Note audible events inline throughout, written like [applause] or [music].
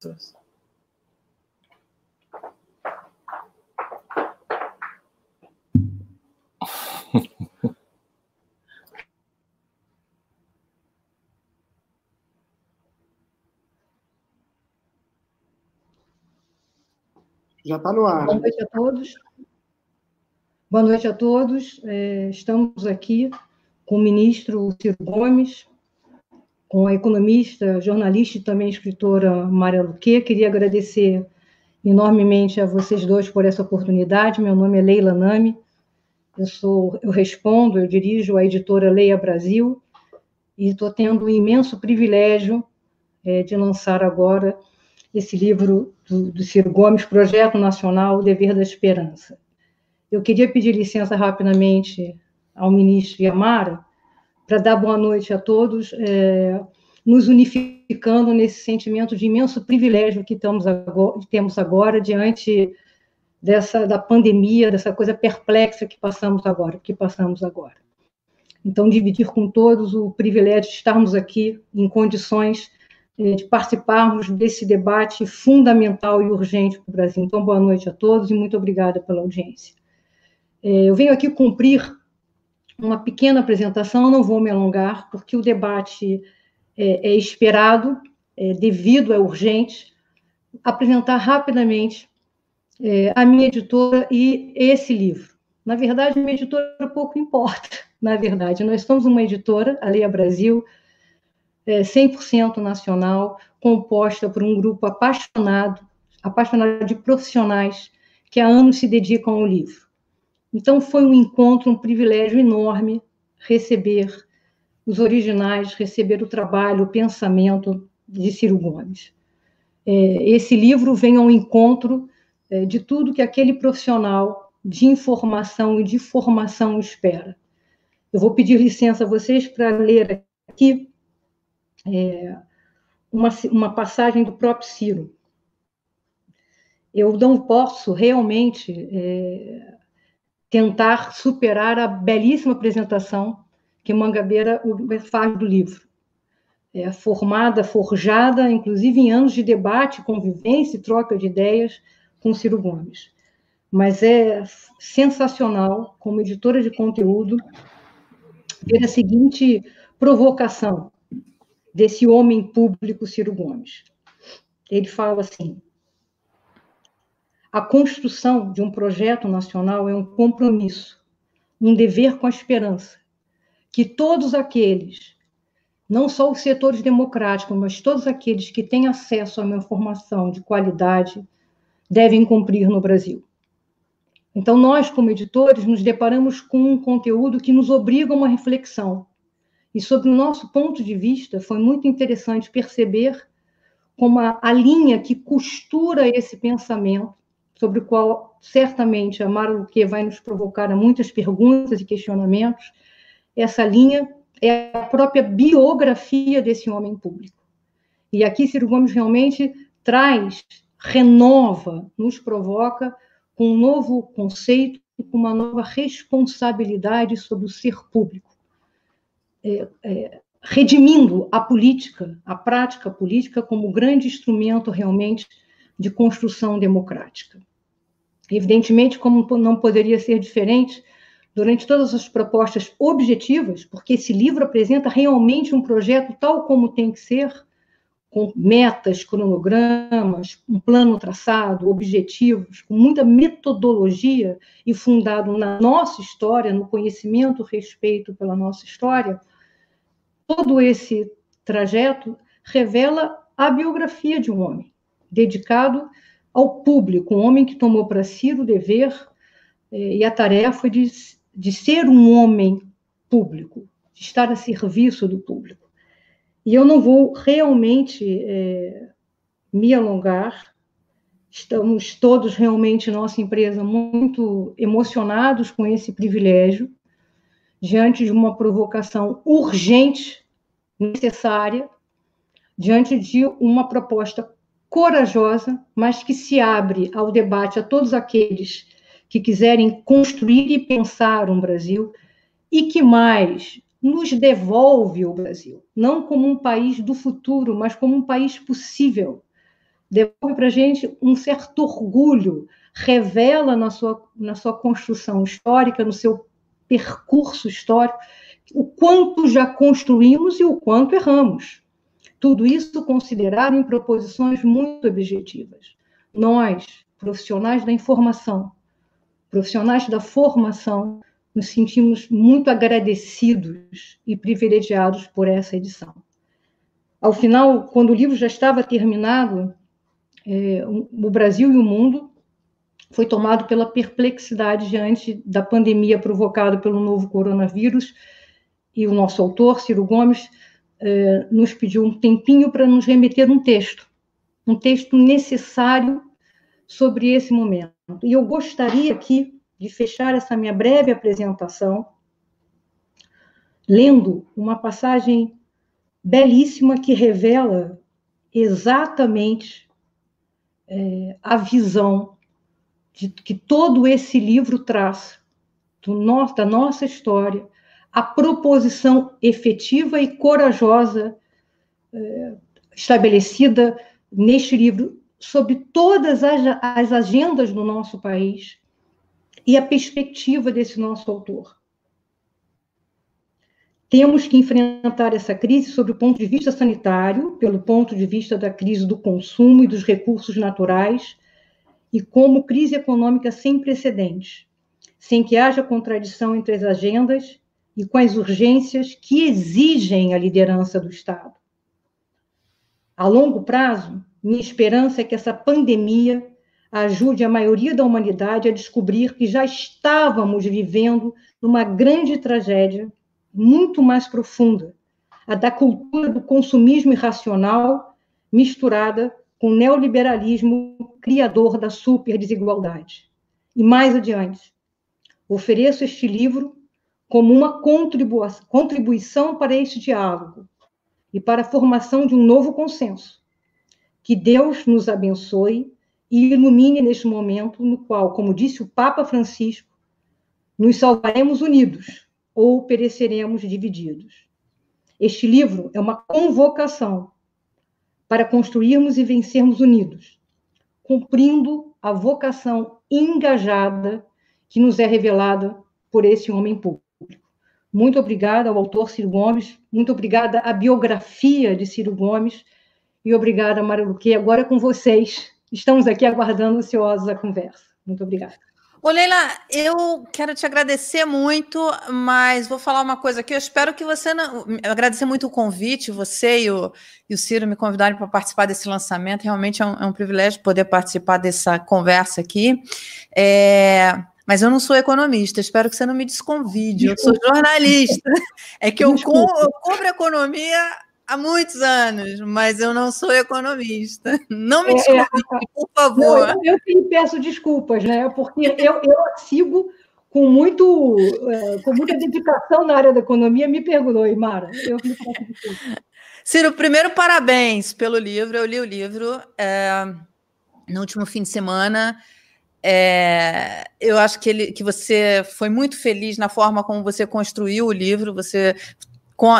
[laughs] Já está no ar. Boa noite a todos. Boa noite a todos. É, estamos aqui com o ministro Ciro Gomes, com a economista, jornalista e também escritora Maria Luque. Queria agradecer enormemente a vocês dois por essa oportunidade. Meu nome é Leila Nami. Eu sou, eu respondo, eu dirijo a editora Leia Brasil e estou tendo o imenso privilégio é, de lançar agora esse livro do, do Ciro Gomes, Projeto Nacional, O Dever da Esperança. Eu queria pedir licença rapidamente ao ministro Yamara para dar boa noite a todos, é, nos unificando nesse sentimento de imenso privilégio que agora, temos agora diante dessa da pandemia, dessa coisa perplexa que passamos agora, que passamos agora. Então, dividir com todos o privilégio de estarmos aqui em condições é, de participarmos desse debate fundamental e urgente para o Brasil. Então, boa noite a todos e muito obrigada pela audiência. É, eu venho aqui cumprir uma pequena apresentação, não vou me alongar, porque o debate é, é esperado, é devido, é urgente, apresentar rapidamente é, a minha editora e esse livro. Na verdade, minha editora pouco importa, [laughs] na verdade. Nós somos uma editora, a Leia Brasil, é, 100% nacional, composta por um grupo apaixonado, apaixonado de profissionais que há anos se dedicam ao livro. Então, foi um encontro, um privilégio enorme receber os originais, receber o trabalho, o pensamento de Ciro Gomes. É, esse livro vem ao encontro é, de tudo que aquele profissional de informação e de formação espera. Eu vou pedir licença a vocês para ler aqui é, uma, uma passagem do próprio Ciro. Eu não posso realmente é, tentar superar a belíssima apresentação que Mangabeira faz do livro. É formada, forjada, inclusive em anos de debate, convivência e troca de ideias com Ciro Gomes. Mas é sensacional, como editora de conteúdo, ter a seguinte provocação desse homem público Ciro Gomes. Ele fala assim: a construção de um projeto nacional é um compromisso, um dever com a esperança que todos aqueles, não só os setores democráticos, mas todos aqueles que têm acesso a uma informação de qualidade, devem cumprir no Brasil. Então, nós, como editores, nos deparamos com um conteúdo que nos obriga a uma reflexão e, sob o nosso ponto de vista, foi muito interessante perceber como a, a linha que costura esse pensamento, sobre o qual certamente a Mara Luque vai nos provocar muitas perguntas e questionamentos, essa linha é a própria biografia desse homem público. E aqui Ciro Gomes realmente traz, renova, nos provoca com um novo conceito, com uma nova responsabilidade sobre o ser público é, é, redimindo a política, a prática política, como grande instrumento realmente de construção democrática. Evidentemente, como não poderia ser diferente, durante todas as propostas objetivas, porque esse livro apresenta realmente um projeto tal como tem que ser, com metas, cronogramas, um plano traçado, objetivos, com muita metodologia e fundado na nossa história, no conhecimento, respeito pela nossa história, todo esse trajeto revela a biografia de um homem, dedicado ao público, um homem que tomou para si o dever eh, e a tarefa de, de ser um homem público, de estar a serviço do público. E eu não vou realmente é, me alongar, estamos todos realmente, nossa empresa, muito emocionados com esse privilégio, diante de uma provocação urgente, necessária, diante de uma proposta corajosa, mas que se abre ao debate a todos aqueles que quiserem construir e pensar um Brasil e que mais nos devolve o Brasil, não como um país do futuro, mas como um país possível, devolve para a gente um certo orgulho, revela na sua, na sua construção histórica, no seu percurso histórico, o quanto já construímos e o quanto erramos. Tudo isso considerado em proposições muito objetivas. Nós, profissionais da informação, profissionais da formação, nos sentimos muito agradecidos e privilegiados por essa edição. Ao final, quando o livro já estava terminado, é, o Brasil e o mundo foi tomado pela perplexidade diante da pandemia provocada pelo novo coronavírus, e o nosso autor, Ciro Gomes, é, nos pediu um tempinho para nos remeter um texto, um texto necessário sobre esse momento. E eu gostaria aqui de fechar essa minha breve apresentação lendo uma passagem belíssima que revela exatamente é, a visão de, que todo esse livro traz no, da nossa história, a proposição efetiva e corajosa é, estabelecida neste livro sobre todas as, as agendas do nosso país e a perspectiva desse nosso autor. Temos que enfrentar essa crise sob o ponto de vista sanitário, pelo ponto de vista da crise do consumo e dos recursos naturais, e como crise econômica sem precedentes, sem que haja contradição entre as agendas e com as urgências que exigem a liderança do Estado. A longo prazo, minha esperança é que essa pandemia ajude a maioria da humanidade a descobrir que já estávamos vivendo numa grande tragédia muito mais profunda, a da cultura do consumismo irracional misturada com o neoliberalismo criador da superdesigualdade. E mais adiante, ofereço este livro como uma contribuição para este diálogo e para a formação de um novo consenso. Que Deus nos abençoe e ilumine neste momento no qual, como disse o Papa Francisco, nos salvaremos unidos ou pereceremos divididos. Este livro é uma convocação para construirmos e vencermos unidos, cumprindo a vocação engajada que nos é revelada por esse homem público. Muito obrigada ao autor Ciro Gomes, muito obrigada à biografia de Ciro Gomes e obrigada, Mara Luque. Agora é com vocês estamos aqui aguardando ansiosos a conversa. Muito obrigada. Ô, Leila, eu quero te agradecer muito, mas vou falar uma coisa aqui. Eu espero que você. Não... Agradecer muito o convite, você e o, e o Ciro me convidarem para participar desse lançamento. Realmente é um, é um, privilégio poder participar dessa conversa aqui. É... Mas eu não sou economista, espero que você não me desconvide. Eu sou jornalista. [laughs] É que eu, co eu cobro economia há muitos anos, mas eu não sou economista. Não me é, é, por favor. Não, eu, eu peço desculpas, né? Porque eu, eu sigo com, muito, é, com muita dedicação na área da economia. Me perdoe, Mara. Eu me peço Ciro, primeiro, parabéns pelo livro. Eu li o livro é, no último fim de semana. É, eu acho que, ele, que você foi muito feliz na forma como você construiu o livro. Você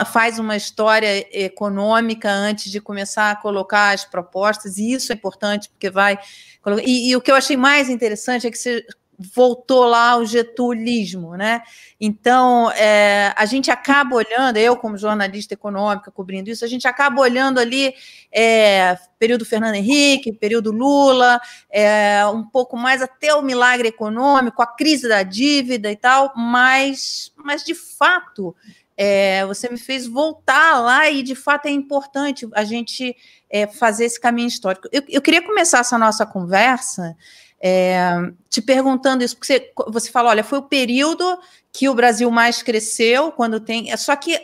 faz uma história econômica antes de começar a colocar as propostas, e isso é importante, porque vai. E, e o que eu achei mais interessante é que você voltou lá ao getulismo, né? Então, é, a gente acaba olhando, eu como jornalista econômica cobrindo isso, a gente acaba olhando ali é, período Fernando Henrique, período Lula, é, um pouco mais até o milagre econômico, a crise da dívida e tal, mas, mas de fato é, você me fez voltar lá e, de fato, é importante a gente é, fazer esse caminho histórico. Eu, eu, queria começar essa nossa conversa é, te perguntando isso, porque você, você falou, olha, foi o período que o Brasil mais cresceu, quando tem. Só que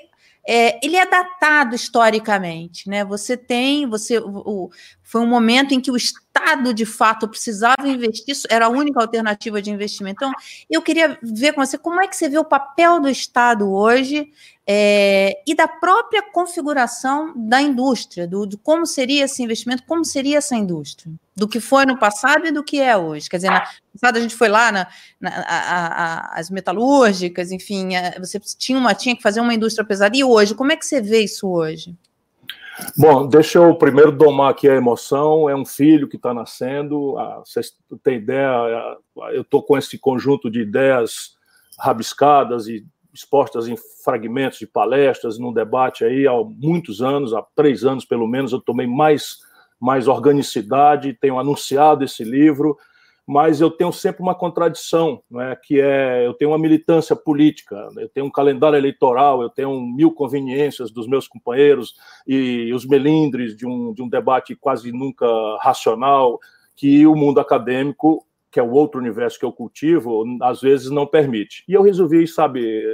é, ele é datado historicamente, né? Você tem, você, o, foi um momento em que o Estado de fato precisava investir, era a única alternativa de investimento. Então, eu queria ver com você como é que você vê o papel do Estado hoje é, e da própria configuração da indústria, do, de como seria esse investimento, como seria essa indústria, do que foi no passado e do que é hoje. Quer dizer, no passado a gente foi lá na, na a, a, as metalúrgicas, enfim, a, você tinha, uma, tinha que fazer uma indústria pesada. E hoje, como é que você vê isso hoje? Bom, deixa eu primeiro domar aqui a emoção. É um filho que está nascendo. Ah, vocês têm ideia? Eu estou com esse conjunto de ideias rabiscadas e expostas em fragmentos de palestras, num debate aí há muitos anos, há três anos pelo menos. Eu tomei mais, mais organicidade, tenho anunciado esse livro mas eu tenho sempre uma contradição, é? que é eu tenho uma militância política, eu tenho um calendário eleitoral, eu tenho mil conveniências dos meus companheiros e os melindres de um, de um debate quase nunca racional que o mundo acadêmico, que é o outro universo que eu cultivo, às vezes não permite. E eu resolvi, sabe,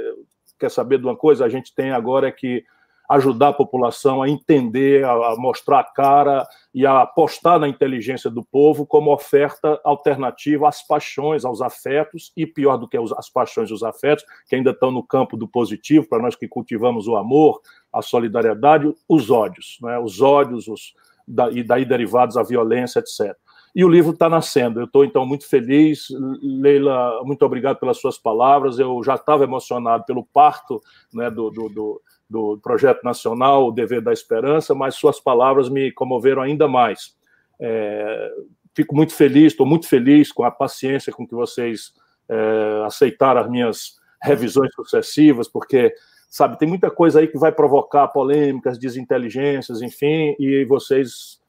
quer saber de uma coisa? A gente tem agora é que ajudar a população a entender, a, mostrar a cara e a apostar na inteligência do povo como oferta alternativa às paixões, aos afetos, e pior do que as paixões e os afetos, que ainda estão no campo do positivo, para nós que cultivamos o amor, a solidariedade, os ódios, né? os ódios, os, da, e daí derivados a violência, etc. E o livro está nascendo. Eu estou, então, muito feliz. Leila, muito obrigado pelas suas palavras. Eu já estava emocionado pelo parto né, do, do, do, do projeto nacional, o Dever da Esperança, mas suas palavras me comoveram ainda mais. É, fico muito feliz, estou muito feliz com a paciência com que vocês é, aceitaram as minhas revisões sucessivas, porque, sabe, tem muita coisa aí que vai provocar polêmicas, desinteligências, enfim, e vocês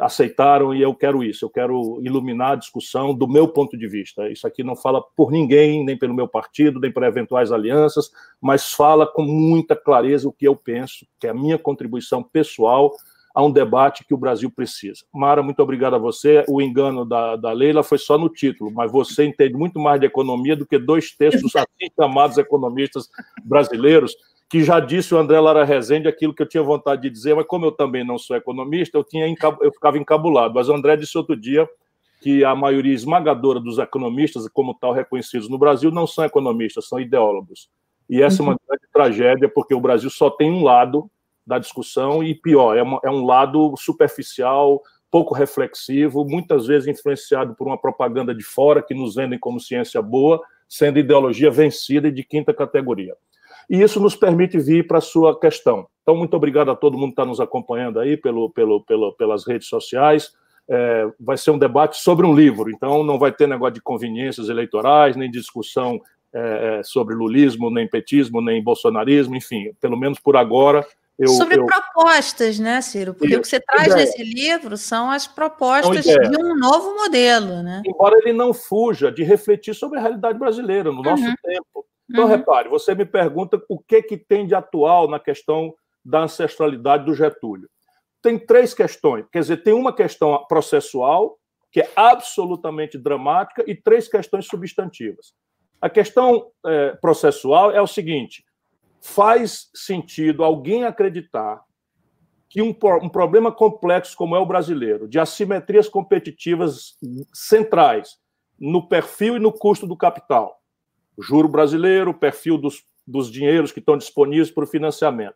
aceitaram e eu quero isso, eu quero iluminar a discussão do meu ponto de vista. Isso aqui não fala por ninguém, nem pelo meu partido, nem por eventuais alianças, mas fala com muita clareza o que eu penso, que é a minha contribuição pessoal a um debate que o Brasil precisa. Mara, muito obrigado a você. O engano da, da Leila foi só no título, mas você entende muito mais de economia do que dois terços assim chamados economistas brasileiros que já disse o André Lara Rezende aquilo que eu tinha vontade de dizer, mas como eu também não sou economista, eu, tinha eu ficava encabulado. Mas o André disse outro dia que a maioria esmagadora dos economistas, como tal reconhecidos no Brasil, não são economistas, são ideólogos. E essa uhum. é uma uhum. grande tragédia, porque o Brasil só tem um lado da discussão, e pior, é, uma, é um lado superficial, pouco reflexivo, muitas vezes influenciado por uma propaganda de fora que nos vendem como ciência boa, sendo ideologia vencida e de quinta categoria e isso nos permite vir para a sua questão. Então, muito obrigado a todo mundo que está nos acompanhando aí pelo, pelo, pelo, pelas redes sociais. É, vai ser um debate sobre um livro, então não vai ter negócio de conveniências eleitorais, nem discussão é, é sobre lulismo, nem petismo, nem bolsonarismo, enfim, pelo menos por agora. Eu, sobre eu... propostas, né, Ciro? Porque o que você traz ideia. nesse livro são as propostas de um novo modelo, né? Embora ele não fuja de refletir sobre a realidade brasileira no nosso uhum. tempo. Então, uhum. repare, você me pergunta o que, que tem de atual na questão da ancestralidade do Getúlio. Tem três questões. Quer dizer, tem uma questão processual, que é absolutamente dramática, e três questões substantivas. A questão é, processual é o seguinte: faz sentido alguém acreditar que um, um, problema complexo como é o brasileiro, de assimetrias competitivas centrais no perfil e no custo do capital, juro brasileiro, perfil dos, dos dinheiros que estão disponíveis para o financiamento.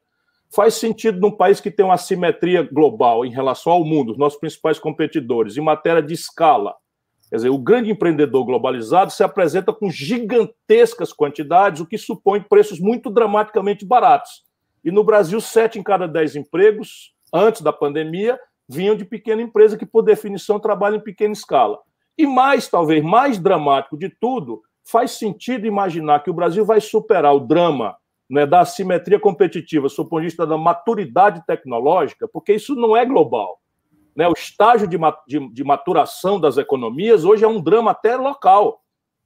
Faz sentido num país que tem uma assimetria global em relação ao mundo, os nossos principais competidores, em matéria de escala. Quer dizer, o grande empreendedor globalizado se apresenta com gigantescas quantidades, o que supõe preços muito dramaticamente baratos. E no Brasil, sete em cada dez empregos, antes da pandemia, vinham de pequena empresa que, por definição, trabalha em pequena escala. E mais, talvez, mais dramático de tudo, faz sentido imaginar que o Brasil vai superar o drama né, da assimetria competitiva, sob o ponto de vista da maturidade tecnológica, porque isso não é global. Né? O estágio de, de, de maturação das economias hoje é um drama até local.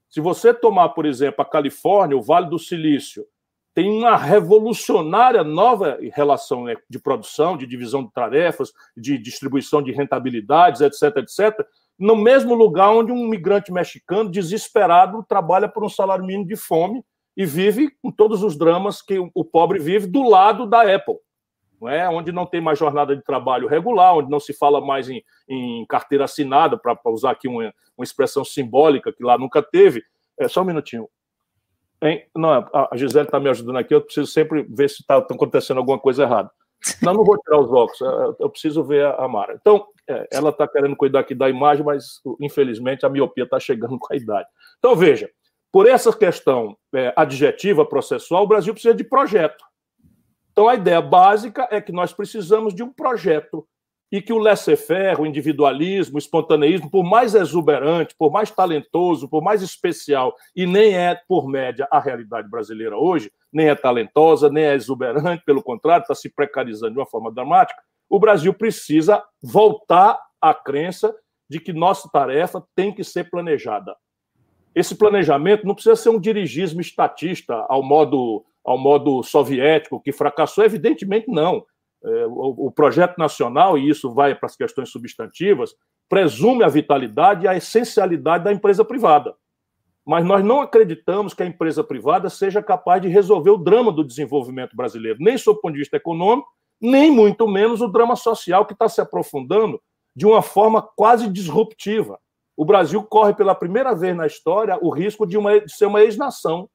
Se você tomar, por exemplo, a Califórnia, o Vale do Silício, tem uma revolucionária nova relação né, de produção, de divisão de tarefas, de distribuição de rentabilidades, etc., etc., no mesmo lugar onde um migrante mexicano desesperado trabalha por um salário mínimo de fome e vive com todos os dramas que o pobre vive do lado da Apple, não é? Onde não tem mais jornada de trabalho regular, onde não se fala mais em, em carteira assinada, para usar aqui uma, uma expressão simbólica que lá nunca teve. É, só um minutinho. Hein? Não, a Gisele está me ajudando aqui, eu preciso sempre ver se está acontecendo alguma coisa errada. Não, não vou tirar os óculos, é, eu preciso ver a Mara. Então, é, ela está querendo cuidar aqui da imagem, mas infelizmente a miopia está chegando com a idade. Então, veja, por essa questão é, adjetiva processual, o Brasil precisa de projeto. Então, a ideia básica é que nós precisamos de um projeto e que o laissez-faire, o individualismo, o espontaneísmo, por mais exuberante, por mais talentoso, por mais especial, e nem é, por média, a realidade brasileira hoje, nem é talentosa, nem é exuberante, pelo contrário, está se precarizando de uma forma dramática, o Brasil precisa voltar à crença de que nossa tarefa tem que ser planejada. Esse planejamento não precisa ser um dirigismo estatista ao modo, ao modo soviético, que fracassou, evidentemente não. É, o, projeto nacional, e isso vai para as questões substantivas, presume a vitalidade e a essencialidade da empresa privada. Mas nós não acreditamos que a empresa privada seja capaz de resolver o drama do desenvolvimento brasileiro, nem sob o ponto de vista econômico, nem muito menos o drama social que está se aprofundando de uma forma quase disruptiva. O Brasil corre pela primeira vez na história o risco de, uma, de ser uma ex-nação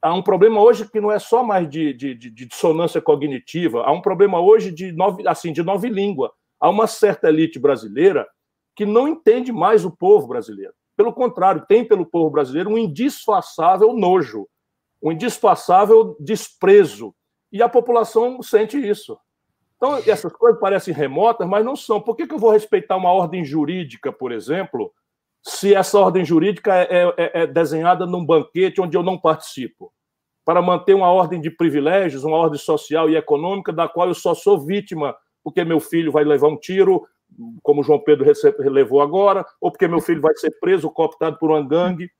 há um problema hoje que não é só mais de, de, de, dissonância cognitiva, há um problema hoje de nove, assim, de nova língua. Há uma certa elite brasileira que não entende mais o povo brasileiro. Pelo contrário, tem pelo povo brasileiro um indisfaçável nojo, um indisfaçável desprezo. E a população sente isso. Então, essas coisas parecem remotas, mas não são. Por que, que eu vou respeitar uma ordem jurídica, por exemplo, se essa ordem jurídica é, é, é, desenhada num banquete onde eu não participo, para manter uma ordem de privilégios, uma ordem social e econômica da qual eu só sou vítima porque meu filho vai levar um tiro, como João Pedro levou agora, ou porque meu filho vai ser preso, cooptado por uma gangue,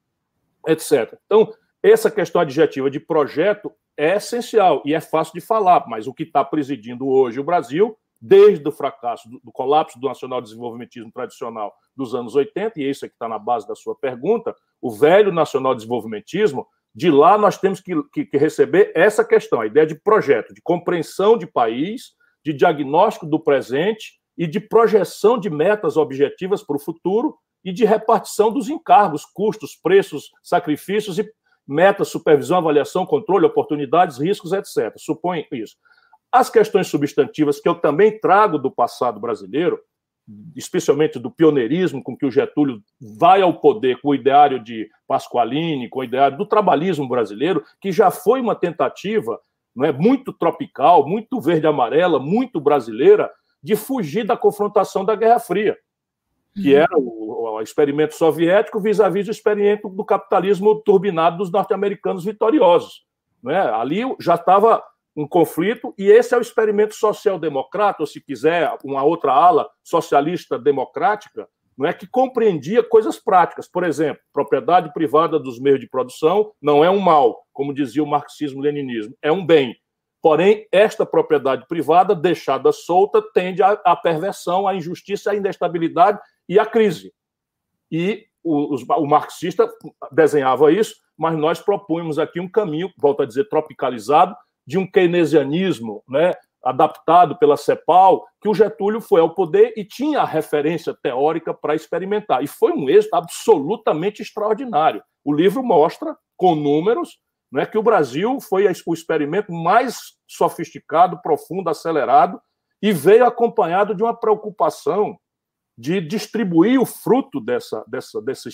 etc. Então, essa questão adjetiva de projeto é essencial e é fácil de falar, mas o que está presidindo hoje o Brasil desde o fracasso do, do colapso do nacional desenvolvimentismo tradicional dos anos 80, e isso é que está na base da sua pergunta, o velho nacional desenvolvimentismo, de lá nós temos que, que, que, receber essa questão, a ideia de projeto, de compreensão de país, de diagnóstico do presente e de projeção de metas objetivas para o futuro e de repartição dos encargos, custos, preços, sacrifícios e metas, supervisão, avaliação, controle, oportunidades, riscos, etc. Supõe isso. As questões substantivas que eu também trago do passado brasileiro, especialmente do pioneirismo com que o Getúlio vai ao poder com o ideário de Pasqualini, com o ideário do trabalhismo brasileiro, que já foi uma tentativa não é, muito tropical, muito verde-amarela, muito brasileira, de fugir da confrontação da Guerra Fria, que uhum. era o, o experimento soviético vis-à-vis -vis o experimento do capitalismo turbinado dos norte-americanos vitoriosos. Não é? Ali já estava um conflito, e esse é o experimento social-democrata, ou se quiser, uma outra ala socialista democrática, não é que compreendia coisas práticas. Por exemplo, propriedade privada dos meios de produção não é um mal, como dizia o marxismo-leninismo, é um bem. Porém, esta propriedade privada, deixada solta, tende à perversão, à injustiça, à instabilidade e à crise. E o, o marxista desenhava isso, mas nós propunhamos aqui um caminho, volto a dizer, tropicalizado, de um keynesianismo né, adaptado pela CEPAL, que o Getúlio foi ao poder e tinha a referência teórica para experimentar. E foi um êxito absolutamente extraordinário. O livro mostra, com números, né, que o Brasil foi o experimento mais sofisticado, profundo, acelerado, e veio acompanhado de uma preocupação de distribuir o fruto dessa, dessa, desse,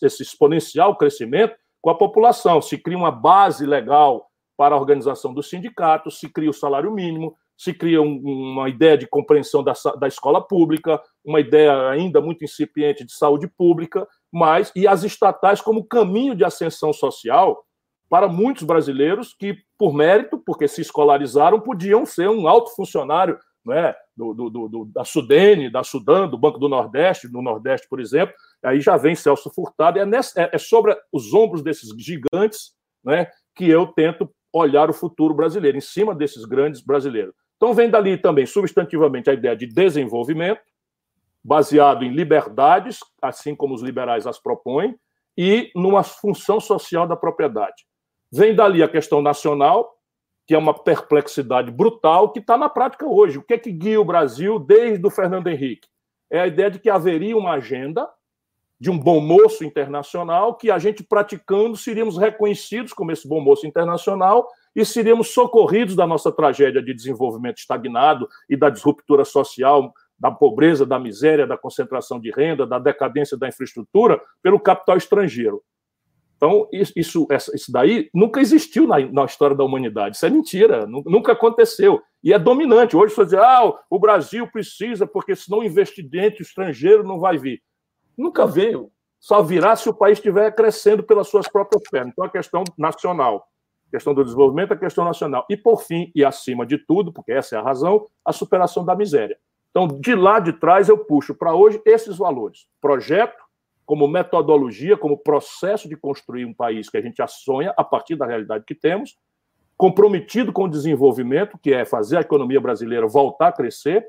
desse exponencial crescimento com a população. Se cria uma base legal para a organização dos sindicatos, se cria o salário mínimo, se cria um, uma ideia de compreensão da, da escola pública, uma ideia ainda muito incipiente de saúde pública, mas e as estatais como caminho de ascensão social para muitos brasileiros que, por mérito, porque se escolarizaram, podiam ser um alto funcionário né, do, do, do, da Sudene, da Sudã, do Banco do Nordeste, no Nordeste, por exemplo. Aí já vem Celso Furtado, é, nessa, é, é sobre os ombros desses gigantes né, que eu tento olhar o futuro brasileiro, em cima desses grandes brasileiros. Então, vem dali também, substantivamente, a ideia de desenvolvimento, baseado em liberdades, assim como os liberais as propõem, e numa função social da propriedade. Vem dali a questão nacional, que é uma perplexidade brutal, que está na prática hoje. O que é que guia o Brasil desde o Fernando Henrique? É a ideia de que haveria uma agenda de um bom moço internacional, que a gente praticando seríamos reconhecidos como esse bom moço internacional e seríamos socorridos da nossa tragédia de desenvolvimento estagnado e da disruptura social, da pobreza, da miséria, da concentração de renda, da decadência da infraestrutura pelo capital estrangeiro. Então, isso, isso daí nunca existiu na, na, história da humanidade. Isso é mentira, nunca aconteceu. E é dominante. Hoje você diz, ah, o Brasil precisa, porque senão o investidor estrangeiro não vai vir. Nunca veio. Só virá se o país estiver crescendo pelas suas próprias pernas. Então, a questão nacional, a questão do desenvolvimento, a questão nacional. E, por fim, e acima de tudo, porque essa é a razão, a superação da miséria. Então, de lá de trás, eu puxo para hoje esses valores. Projeto, como metodologia, como processo de construir um país que a gente sonha a partir da realidade que temos, comprometido com o desenvolvimento, que é fazer a economia brasileira voltar a crescer,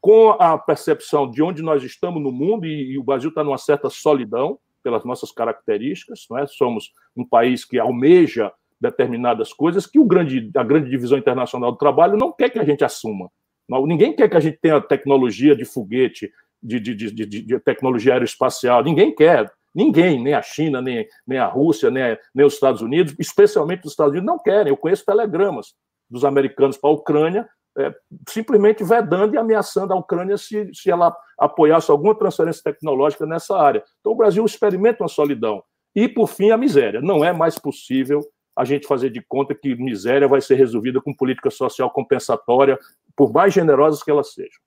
com a percepção de onde nós estamos no mundo, e, o Brasil está numa certa solidão pelas nossas características, não é? somos um país que almeja determinadas coisas que o grande, a grande divisão internacional do trabalho não quer que a gente assuma. Ninguém quer que a gente tenha tecnologia de foguete, de, de, de, de, tecnologia aeroespacial. Ninguém quer. Ninguém, nem a China, nem, nem a Rússia, nem, nem os Estados Unidos, especialmente os Estados Unidos, não querem. Eu conheço telegramas dos americanos para a Ucrânia, é, simplesmente vedando e ameaçando a Ucrânia se, se ela apoiasse alguma transferência tecnológica nessa área. Então, o Brasil experimenta uma solidão. E, por fim, a miséria. Não é mais possível a gente fazer de conta que miséria vai ser resolvida com política social compensatória, por mais generosas que elas sejam.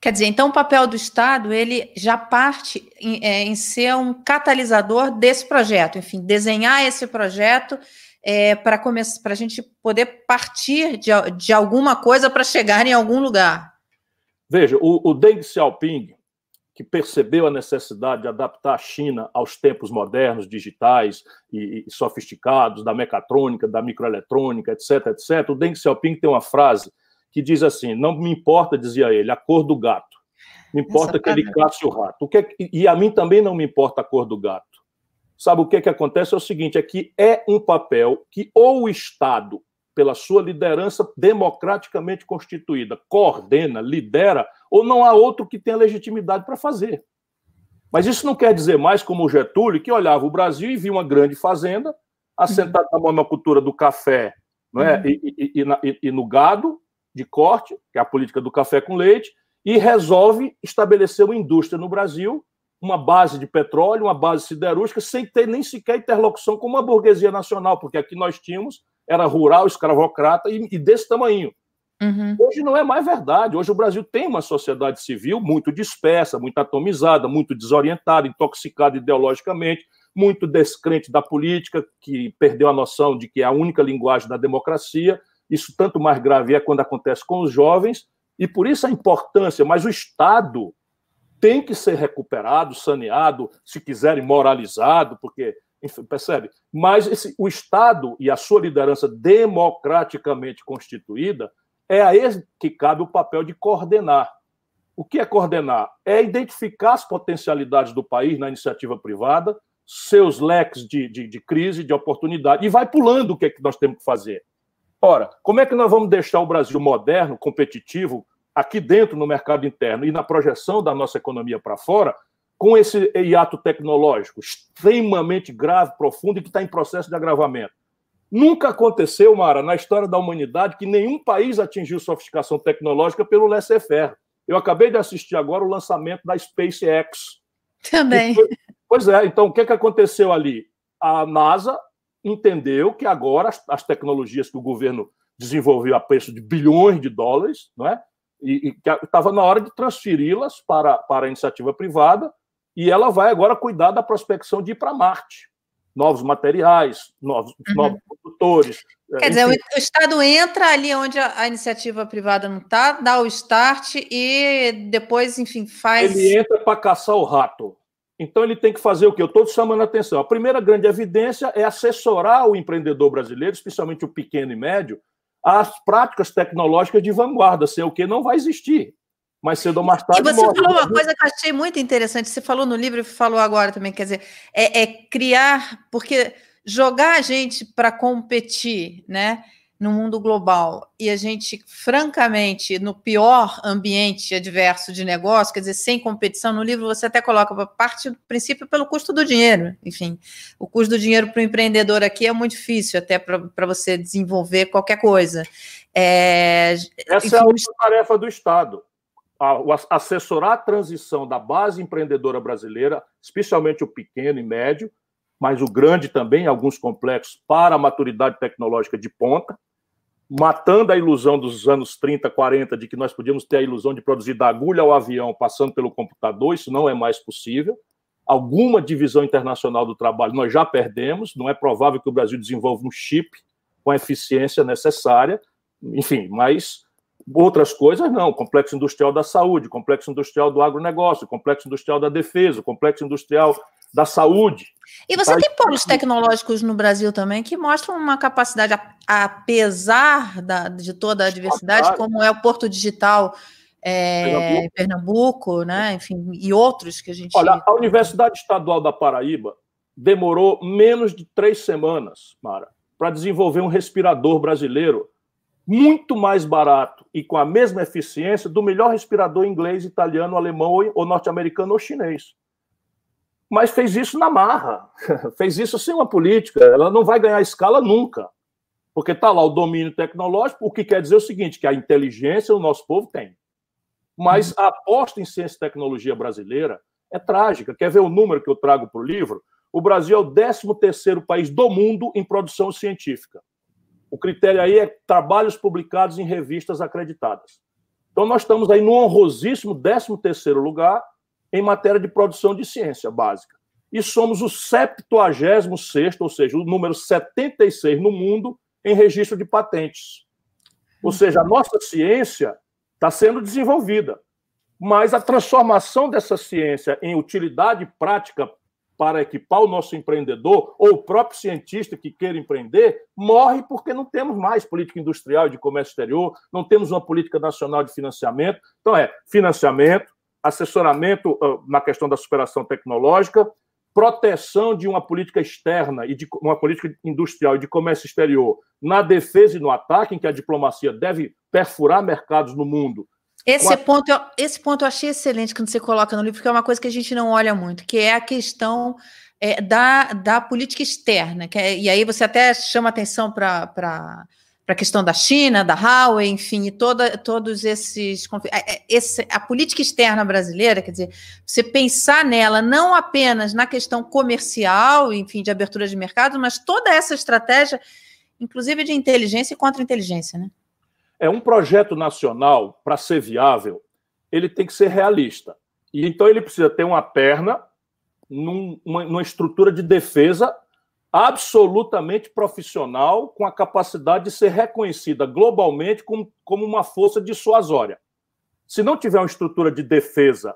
Quer dizer, então o papel do Estado ele já parte em, é, em ser um catalisador desse projeto, enfim, desenhar esse projeto é, para começar, para a gente poder partir de, de alguma coisa para chegar em algum lugar. Veja, o, o Deng Xiaoping, que percebeu a necessidade de adaptar a China aos tempos modernos, digitais e, e sofisticados, da mecatrônica, da microeletrônica, etc., etc., o Deng Xiaoping tem uma frase que diz assim: não me importa, dizia ele, a cor do gato. Me importa que ele casse o rato. O que é, e a mim também não me importa a cor do gato. Sabe o que, é que acontece? É o seguinte: é que é um papel que ou o Estado, pela sua liderança democraticamente constituída, coordena, lidera, ou não há outro que tenha legitimidade para fazer. Mas isso não quer dizer mais como o Getúlio, que olhava o Brasil e via uma grande fazenda, assentada uhum. na monocultura do café não é? Uhum. E, e, e, e, no gado, de corte, que é a política do café com leite, e resolve estabelecer uma indústria no Brasil, uma base de petróleo, uma base siderúrgica, sem ter nem sequer interlocução com uma burguesia nacional, porque aqui nós tínhamos, era rural, escravocrata e, e desse tamanho. Uhum. Hoje não é mais verdade. Hoje o Brasil tem uma sociedade civil muito dispersa, muito atomizada, muito desorientada, intoxicada ideologicamente, muito descrente da política, que perdeu a noção de que é a única linguagem da democracia isso tanto mais grave é quando acontece com os jovens, e por isso a importância, mas o Estado tem que ser recuperado, saneado, se quiserem, moralizado, porque, enfim, percebe? Mas esse, o Estado e a sua liderança democraticamente constituída é a ele que cabe o papel de coordenar. O que é coordenar? É identificar as potencialidades do país na iniciativa privada, seus leques de, de, de crise, de oportunidade, e vai pulando o que, é que nós temos que fazer. Ora, como é que nós vamos deixar o Brasil moderno, competitivo, aqui dentro no mercado interno e na projeção da nossa economia para fora, com esse hiato tecnológico extremamente grave, profundo e que está em processo de agravamento? Nunca aconteceu, Mara, na história da humanidade, que nenhum país atingiu sofisticação tecnológica pelo laissez-faire. Eu acabei de assistir agora o lançamento da SpaceX. Também. Pois é, então o que, é que aconteceu ali? A NASA entendeu que agora as, as tecnologias que o governo desenvolveu a preço de bilhões de dólares, não é? e, e que estava na hora de transferi-las para, para a iniciativa privada, e ela vai agora cuidar da prospecção de ir para Marte. Novos materiais, novos, uhum. novos produtores. Quer enfim. dizer, o, Estado entra ali onde a, a iniciativa privada não está, dá o start e depois, enfim, faz. Ele entra para caçar o rato. Então ele tem que fazer o que? Eu estou chamando a atenção. A primeira grande evidência é assessorar o empreendedor brasileiro, especialmente o pequeno e médio, às práticas tecnológicas de vanguarda, sem o que não vai existir. Mas cedo ou mais tarde. E você morre. falou uma coisa que eu achei muito interessante. Você falou no livro e falou agora também, quer dizer, é, é criar, porque jogar a gente para competir, né? No mundo global e a gente, francamente, no pior ambiente adverso de negócio, quer dizer, sem competição, no livro você até coloca parte do princípio pelo custo do dinheiro. Enfim, o custo do dinheiro para o empreendedor aqui é muito difícil, até para você desenvolver qualquer coisa. É, Essa enfim, é a última tarefa do Estado. assessorar a transição da base empreendedora brasileira, especialmente o pequeno e médio, mas o grande também, alguns complexos, para a maturidade tecnológica de ponta, matando a ilusão dos anos 30, 40, de que nós podíamos ter a ilusão de produzir da agulha ao avião passando pelo computador, isso não é mais possível. Alguma divisão internacional do trabalho nós já perdemos, não é provável que o Brasil desenvolva um chip com a eficiência necessária, enfim, mas outras coisas não. Complexo industrial da saúde, complexo industrial do agronegócio, complexo industrial da defesa, complexo industrial da saúde. E você tá? tem polos tecnológicos no Brasil também que mostram uma capacidade, apesar da, de toda a diversidade, como é o Porto Digital é, Pernambuco. Pernambuco, né? Enfim, e outros que a gente. Olha, a Universidade Estadual da Paraíba demorou menos de três semanas, Mara, para desenvolver um respirador brasileiro muito mais barato e com a mesma eficiência do melhor respirador inglês, italiano, alemão ou norte-americano ou chinês mas fez isso na marra, [laughs] fez isso sem uma política. Ela não vai ganhar escala nunca, porque está lá o domínio tecnológico, o que quer dizer o seguinte: que a inteligência o nosso povo tem. Mas a aposta em ciência e tecnologia brasileira é trágica. Quer ver o número que eu trago para o livro? O Brasil é o 13 país do mundo em produção científica. O critério aí é trabalhos publicados em revistas acreditadas. Então, nós estamos aí no honrosíssimo 13 lugar em matéria de produção de ciência básica. E somos o 76, ou seja, o número 76 no mundo em registro de patentes. Ou seja, a nossa ciência está sendo desenvolvida, mas a transformação dessa ciência em utilidade prática para equipar o nosso empreendedor ou o próprio cientista que queira empreender morre porque não temos mais política industrial e de comércio exterior, não temos uma política nacional de financiamento. Então, é financiamento, assessoramento uh, na questão da superação tecnológica, proteção de uma política externa e de uma política industrial e de comércio exterior na defesa e no ataque, em que a diplomacia deve perfurar mercados no mundo. Esse, a... ponto, eu, esse ponto eu achei excelente quando você coloca no livro, porque é uma coisa que a gente não olha muito, que é a questão é, da, da política externa. Que é, e aí você até chama atenção para para a questão da China, da Huawei, enfim, e toda, todos esses é, é, esse, a política externa brasileira, quer dizer, você pensar nela não apenas na questão comercial, enfim, de abertura de mercado, mas toda essa estratégia, inclusive de inteligência e contra-inteligência, né? É um projeto nacional para ser viável, ele tem que ser realista. E então ele precisa ter uma perna num, uma, numa estrutura de defesa absolutamente profissional, com a capacidade de ser reconhecida globalmente como, como uma força dissuasória. Se não tiver uma estrutura de defesa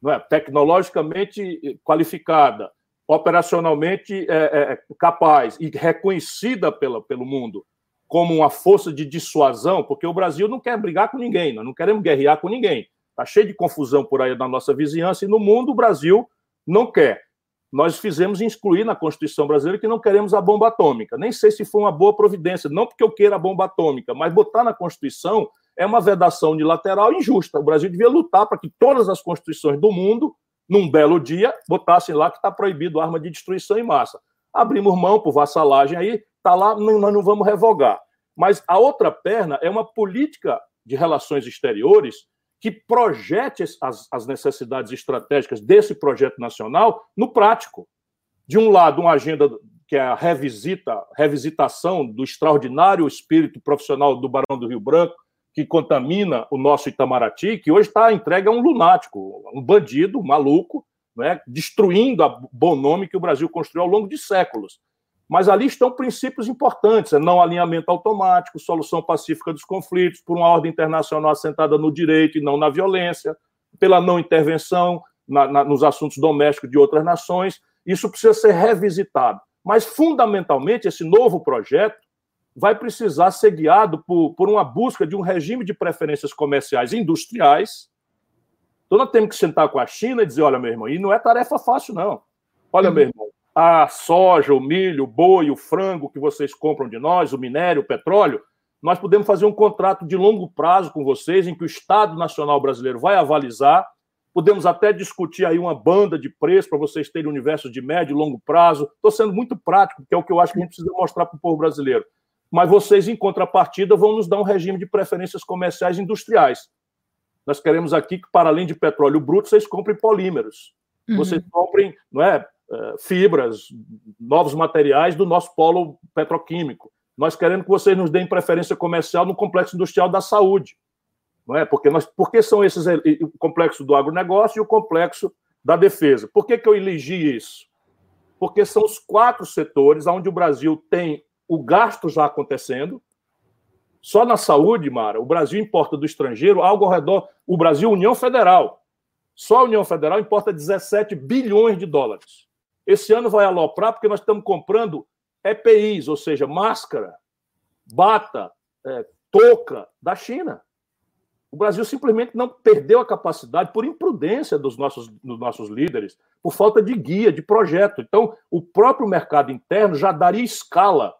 não é, tecnologicamente qualificada, operacionalmente é, é, capaz e reconhecida pela, pelo mundo como uma força de dissuasão, porque o Brasil não quer brigar com ninguém, nós não queremos guerrear com ninguém. Está cheio de confusão por aí na nossa vizinhança e no mundo o Brasil não quer nós fizemos excluir na Constituição brasileira que não queremos a bomba atômica. Nem sei se foi uma boa providência, não porque eu queira a bomba atômica, mas botar na Constituição é uma vedação unilateral injusta. O Brasil devia lutar para que todas as constituições do mundo, num belo dia, botassem lá que está proibido arma de destruição em massa. Abrimos mão por vassalagem aí, está lá, nós não vamos revogar. Mas a outra perna é uma política de relações exteriores que projete as, as necessidades estratégicas desse projeto nacional no prático. De um lado, uma agenda que é a revisita, revisitação do extraordinário espírito profissional do Barão do Rio Branco, que contamina o nosso Itamaraty, que hoje está entregue a um lunático, um bandido, um maluco, né, destruindo o bom nome que o Brasil construiu ao longo de séculos. Mas ali estão princípios importantes: é não alinhamento automático, solução pacífica dos conflitos, por uma ordem internacional assentada no direito e não na violência, pela não intervenção na, na, nos assuntos domésticos de outras nações. Isso precisa ser revisitado. Mas, fundamentalmente, esse novo projeto vai precisar ser guiado por, por uma busca de um regime de preferências comerciais industriais. Então, nós temos que sentar com a China e dizer: olha, meu irmão, e não é tarefa fácil, não. Olha, meu irmão, a soja, o milho, o boi, o frango que vocês compram de nós, o minério, o petróleo, nós podemos fazer um contrato de longo prazo com vocês, em que o Estado Nacional Brasileiro vai avalizar. Podemos até discutir aí uma banda de preço para vocês terem um universo de médio e longo prazo. Estou sendo muito prático, porque é o que eu acho que a gente precisa mostrar para o povo brasileiro. Mas vocês, em contrapartida, vão nos dar um regime de preferências comerciais industriais. Nós queremos aqui que, para além de petróleo bruto, vocês comprem polímeros. Uhum. Vocês comprem não é, fibras, novos materiais do nosso polo petroquímico. Nós queremos que vocês nos deem preferência comercial no complexo industrial da saúde. Não é? Porque, nós, porque são esses o complexo do agronegócio e o complexo da defesa. Por que, que eu elegi isso? Porque são os quatro setores onde o Brasil tem o gasto já acontecendo. Só na saúde, Mara, o Brasil importa do estrangeiro algo ao redor. O Brasil, União Federal. Só a União Federal importa 17 bilhões de dólares. Esse ano vai aloprar porque nós estamos comprando EPIs, ou seja, máscara, bata, é, touca da China. O Brasil simplesmente não perdeu a capacidade por imprudência dos nossos, dos nossos líderes, por falta de guia, de projeto. Então, o próprio mercado interno já daria escala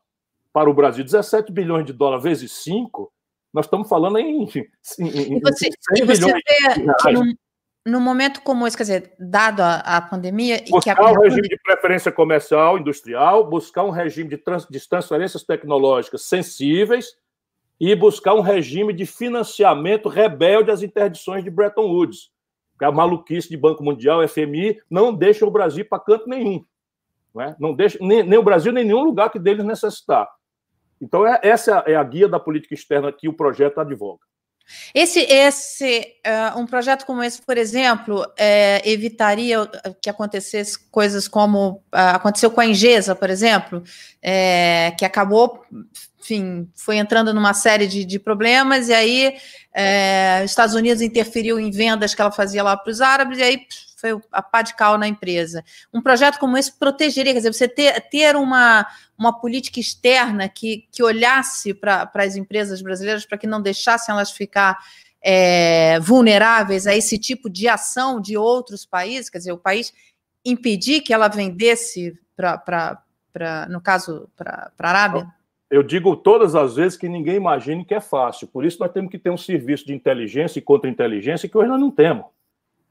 para o Brasil. 17 bilhões de dólares vezes 5, nós estamos falando em, em, e você, 100 e você bilhões vê de num momento como esse, quer dizer, dado a, a pandemia... Buscar e que a... um regime de preferência comercial, industrial, buscar um regime de, trans, de transferências tecnológicas sensíveis e buscar um regime de financiamento rebelde às interdições de Bretton Woods. A maluquice de Banco Mundial, FMI, não deixa o Brasil para canto nenhum. Não, é? não deixa nem, nem, o Brasil, nem nenhum lugar que deles necessitar. Então, é, essa é a guia da política externa que o projeto advoga. Esse, esse uh, um projeto como esse, por exemplo, é, evitaria que acontecesse coisas como uh, aconteceu com a Ingesa, por exemplo, é, que acabou, enfim, foi entrando numa série de, de problemas, e aí é, os Estados Unidos interferiu em vendas que ela fazia lá para os árabes, e aí foi a pá de cal na empresa. Um projeto como esse protegeria, quer dizer, você ter, ter uma, uma política externa que, que olhasse para as empresas brasileiras para que não deixassem elas ficar é, vulneráveis a esse tipo de ação de outros países, quer dizer, o país impedir que ela vendesse para, no caso, para a Arábia? Eu digo todas as vezes que ninguém imagine que é fácil. Por isso nós temos que ter um serviço de inteligência e contra-inteligência que hoje nós não temos.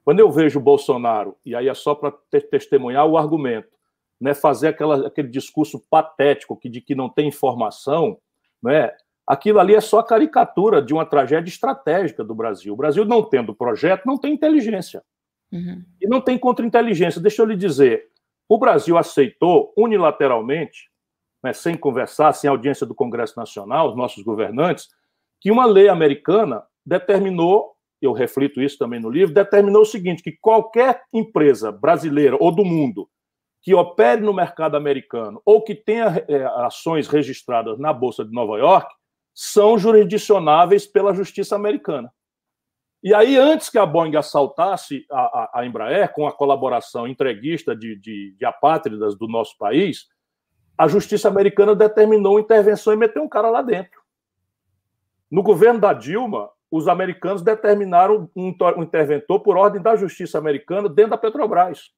Quando eu vejo o Bolsonaro, e aí é só para testemunhar o argumento, né, fazer aquela, aquele discurso patético que, de que não tem informação, né, aquilo ali é só a caricatura de uma tragédia estratégica do Brasil. O Brasil não tendo projeto, não tem inteligência. Uhum. E não tem contra-inteligência. Deixa eu lhe dizer, o Brasil aceitou unilateralmente, né, sem conversar, sem audiência do Congresso Nacional, os nossos governantes, que uma lei americana determinou eu reflito isso também no livro, determinou o seguinte: que qualquer empresa brasileira ou do mundo que opere no mercado americano ou que tenha é, ações registradas na Bolsa de Nova York são jurisdicionáveis pela justiça americana. E aí, antes que a Boeing assaltasse a, a, a Embraer, com a colaboração entreguista de, de, de apátridas do nosso país, a justiça americana determinou intervenção e meteu um cara lá dentro. No governo da Dilma, os americanos determinaram um, interventor por ordem da justiça americana dentro da Petrobras.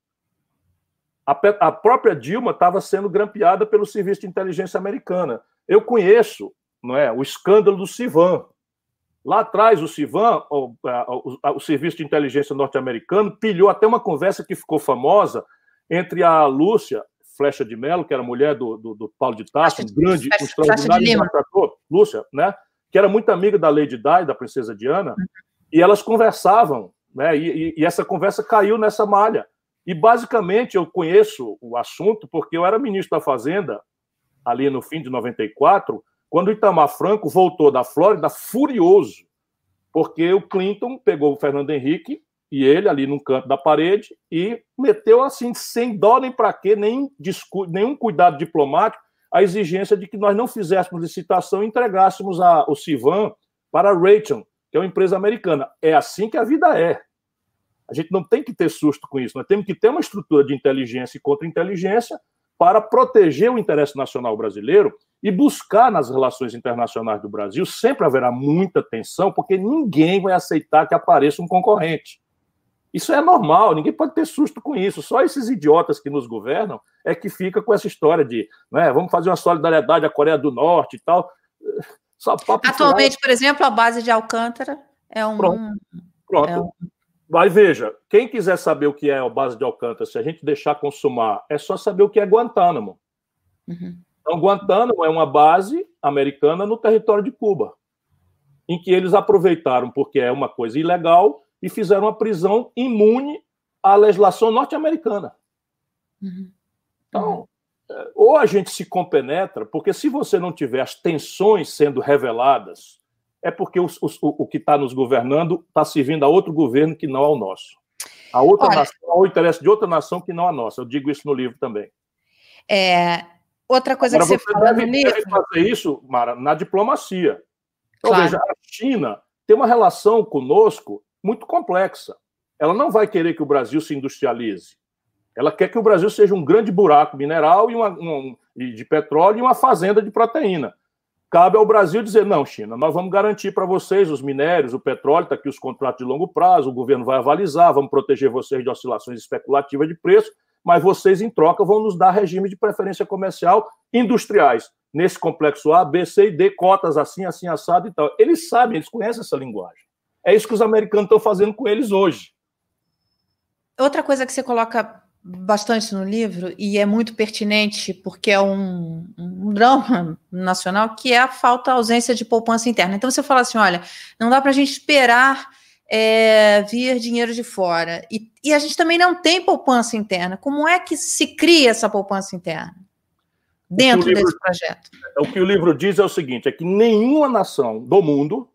A, a própria Dilma estava sendo grampeada pelo Serviço de Inteligência Americana. Eu conheço não é, o escândalo do Civan. Lá atrás, o Civan, o, o, o Serviço de Inteligência norte-americano, pilhou até uma conversa que ficou famosa entre a Lúcia Flecha de Mello, que era mulher do, do, do Paulo de Tarso, um grande, um extraordinário Lúcia, né? que era muito amiga da Lady Di, da princesa Diana, uhum. e elas conversavam, né? E, e, essa conversa caiu nessa malha. E basicamente eu conheço o assunto porque eu era ministro da Fazenda ali no fim de 94, quando o Itamar Franco voltou da Flórida furioso, porque o Clinton pegou o Fernando Henrique e ele ali num canto da parede e meteu assim sem dó nem para quê, nem nenhum cuidado diplomático a exigência de que nós não fizéssemos licitação e entregássemos a, o Civan para a Raytheon, que é uma empresa americana. É assim que a vida é. A gente não tem que ter susto com isso. Nós temos que ter uma estrutura de inteligência e contra-inteligência para proteger o interesse nacional brasileiro e buscar nas relações internacionais do Brasil. Sempre haverá muita tensão, porque ninguém vai aceitar que apareça um concorrente. Isso é normal, ninguém pode ter susto com isso. Só esses idiotas que nos governam é que fica com essa história de né, vamos fazer uma solidariedade à Coreia do Norte e tal. [laughs] Atualmente, por exemplo, a base de Alcântara é um. Pronto. Pronto. É um... Mas veja, quem quiser saber o que é a base de Alcântara, se a gente deixar consumar, é só saber o que é Guantánamo. Uhum. Então, Guantánamo é uma base americana no território de Cuba, em que eles aproveitaram, porque é uma coisa ilegal, e fizeram uma prisão imune à legislação norte-americana. Uhum. Então, é, ou a gente se compenetra, porque se você não tiver as tensões sendo reveladas, é porque os, os, o, o, que está nos governando está servindo a outro governo que não ao nosso. A outra Olha, nação, ao interesse de outra nação que não a nossa. Eu digo isso no livro também. É, outra coisa Agora, que você, você fala deve, no livro... deve fazer isso, Mara, na diplomacia. Então, claro. veja, a China tem uma relação conosco muito complexa. Ela não vai querer que o Brasil se industrialize. Ela quer que o Brasil seja um grande buraco mineral e, uma, um, de petróleo e uma fazenda de proteína. Cabe ao Brasil dizer: não, China, nós vamos garantir para vocês os minérios, o petróleo, está aqui os contratos de longo prazo, o governo vai avalizar, vamos proteger vocês de oscilações especulativas de preço, mas vocês, em troca, vão nos dar regime de preferência comercial industriais. Nesse complexo A, B, C e D, cotas assim, assim, assado e tal. Eles sabem, eles conhecem essa linguagem. É isso que os americanos estão fazendo com eles hoje. Outra coisa que você coloca bastante no livro e é muito pertinente porque é um, um, drama nacional que é a falta, a ausência de poupança interna. Então você fala assim, olha, não dá para a gente esperar é, vir dinheiro de fora e, e, a gente também não tem poupança interna. Como é que se cria essa poupança interna dentro livro, desse projeto? O que o livro diz é o seguinte: é que nenhuma nação do mundo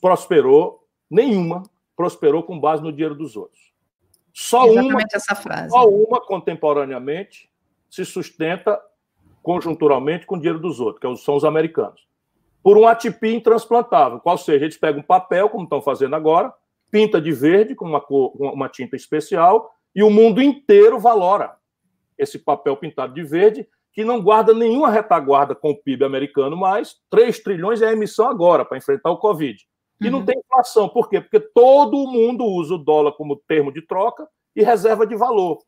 prosperou, nenhuma prosperou com base no dinheiro dos outros. Só Exatamente uma, essa frase. Só uma contemporaneamente se sustenta conjunturalmente com o dinheiro dos outros, que são os americanos. Por um ATP intransplantável, qual seja, eles pegam um papel, como estão fazendo agora, pinta de verde com uma, cor, uma tinta especial, e o mundo inteiro valora esse papel pintado de verde, que não guarda nenhuma retaguarda com o PIB americano mais, 3 trilhões é a emissão agora para enfrentar o Covid. E uhum. não tem inflação. Por quê? Porque todo mundo usa o dólar como termo de troca e reserva de valor.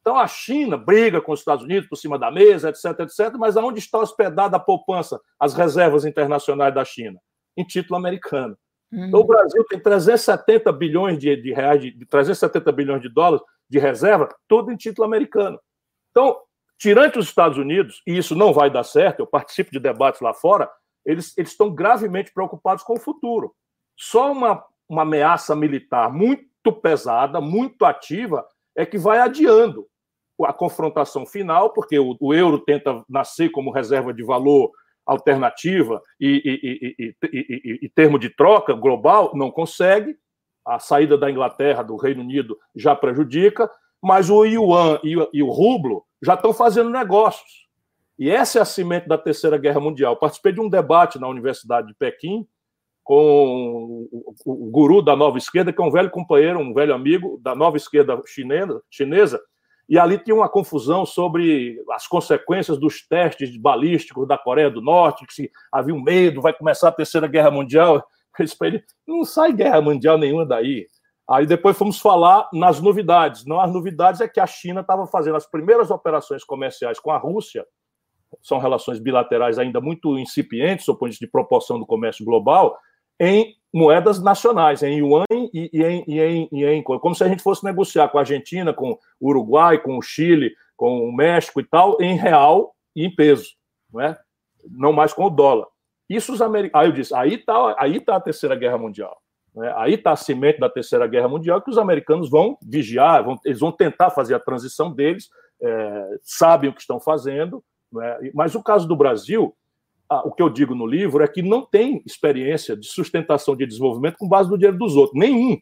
Então a China briga com os Estados Unidos por cima da mesa, etc, etc, mas aonde está hospedada a poupança, as reservas internacionais da China? Em título americano. Uhum. Então o Brasil tem 370 bilhões de, de reais, de, de 370 bilhões de dólares de reserva, tudo em título americano. Então, tirante os Estados Unidos, e isso não vai dar certo, eu participo de debates lá fora, eles, eles estão gravemente preocupados com o futuro. Só uma, uma ameaça militar muito pesada, muito ativa, é que vai adiando a confrontação final, porque o, o euro tenta nascer como reserva de valor alternativa e, e, e, e, termo de troca global, não consegue. A saída da Inglaterra, do Reino Unido, já prejudica, mas o yuan e o rublo já estão fazendo negócios. E essa é a cimente da Terceira Guerra Mundial. Participei de um debate na Universidade de Pequim com o, guru da nova esquerda, que é um velho companheiro, um velho amigo da nova esquerda chinesa, chinesa e ali tinha uma confusão sobre as consequências dos testes balísticos da Coreia do Norte, que se havia um medo, vai começar a Terceira Guerra Mundial. [laughs] Ele não sai guerra mundial nenhuma daí. Aí depois fomos falar nas novidades. Não, as novidades é que a China estava fazendo as primeiras operações comerciais com a Rússia, são relações bilaterais ainda muito incipientes, do ponto de proporção do comércio global, em moedas nacionais, em yuan e, e, em, e, em, e em como se a gente fosse negociar com a Argentina, com o Uruguai, com o Chile, com o México e tal, em real e em peso, não é? Não mais com o dólar. Isso os americanos. Aí eu disse, aí está aí tá a terceira guerra mundial. Né? Aí está a cimente da terceira guerra mundial que os americanos vão vigiar, vão, eles vão tentar fazer a transição deles, é, sabem o que estão fazendo, é? mas o caso do Brasil o que eu digo no livro é que não tem experiência de sustentação de desenvolvimento com base no dinheiro dos outros, nenhum.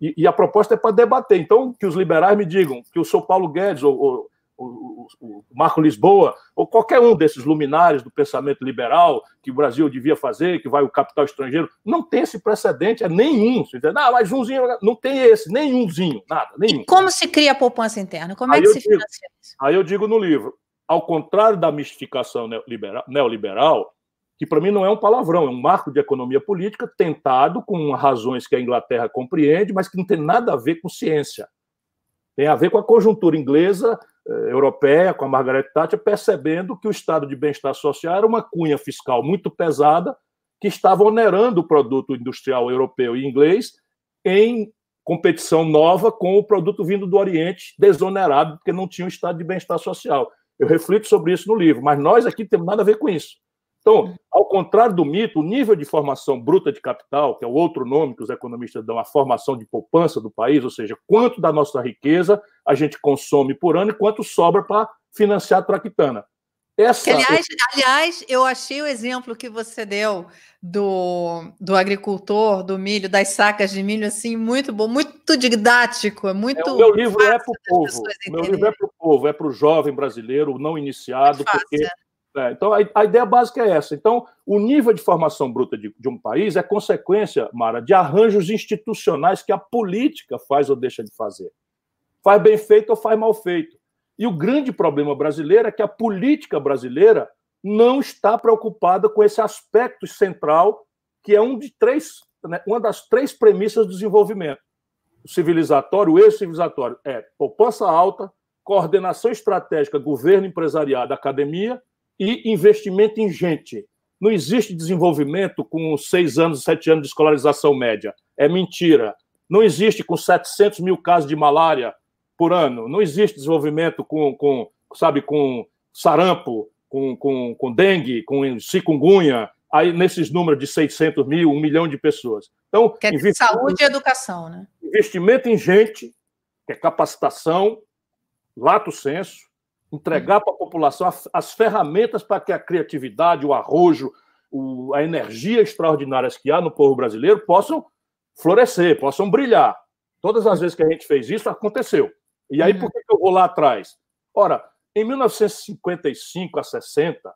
E, e a proposta é para debater. Então, que os liberais me digam que o São Paulo Guedes, ou, ou, ou, o Marco Lisboa, ou qualquer um desses luminares do pensamento liberal que o Brasil devia fazer, que vai o capital estrangeiro, não tem esse precedente, é nenhum. Você entende? Ah, mas umzinho, não tem esse, nenhumzinho, nada, nenhum. E como se cria a poupança interna? Como é aí que se digo, financia isso? Aí eu digo no livro, ao contrário da mistificação neoliberal, que para mim não é um palavrão, é um marco de economia política tentado com razões que a Inglaterra compreende, mas que não tem nada a ver com ciência. Tem a ver com a conjuntura inglesa, eh, europeia, com a Margaret Thatcher, percebendo que o estado de bem-estar social era uma cunha fiscal muito pesada que estava onerando o produto industrial europeu e inglês em competição nova com o produto vindo do Oriente, desonerado, porque não tinha um estado de bem-estar social. Eu reflito sobre isso no livro, mas nós aqui temos nada a ver com isso. Então, ao contrário do mito, o nível de formação bruta de capital, que é o outro nome que os economistas dão, a formação de poupança do país, ou seja, quanto da nossa riqueza a gente consome por ano e quanto sobra para financiar a traquitana. Essa... aliás, aliás, eu achei o exemplo que você deu do, do agricultor, do milho, das sacas de milho, assim, muito bom, muito didático, é muito. É, o meu livro é para o povo. Meu livro é para o povo, é para o jovem brasileiro, não iniciado, porque. É, então, a, a, ideia básica é essa. Então, o nível de formação bruta de, de um país é consequência, Mara, de arranjos institucionais que a política faz ou deixa de fazer. Faz bem feito ou faz mal feito. E o grande problema brasileiro é que a política brasileira não está preocupada com esse aspecto central, que é um de três, né, uma das três premissas do desenvolvimento. O civilizatório, o ex-civilizatório, é poupança alta, coordenação estratégica, governo, empresariado, academia e investimento em gente. Não existe desenvolvimento com seis anos, sete anos de escolarização média. É mentira. Não existe com 700 mil casos de malária por ano. Não existe desenvolvimento com, com sabe, com sarampo, com, com, com dengue, com chikungunya, aí nesses números de 600 mil, um milhão de pessoas. Então, que é saúde e educação, né? Investimento em gente, que é capacitação, lato senso, entregar para a população as, as ferramentas para que a criatividade, o arrojo, o, a energia extraordinárias que há no povo brasileiro possam florescer, possam brilhar. Todas as vezes que a gente fez isso, aconteceu. E aí, uhum. por que eu vou lá atrás? Ora, em 1955 a 60,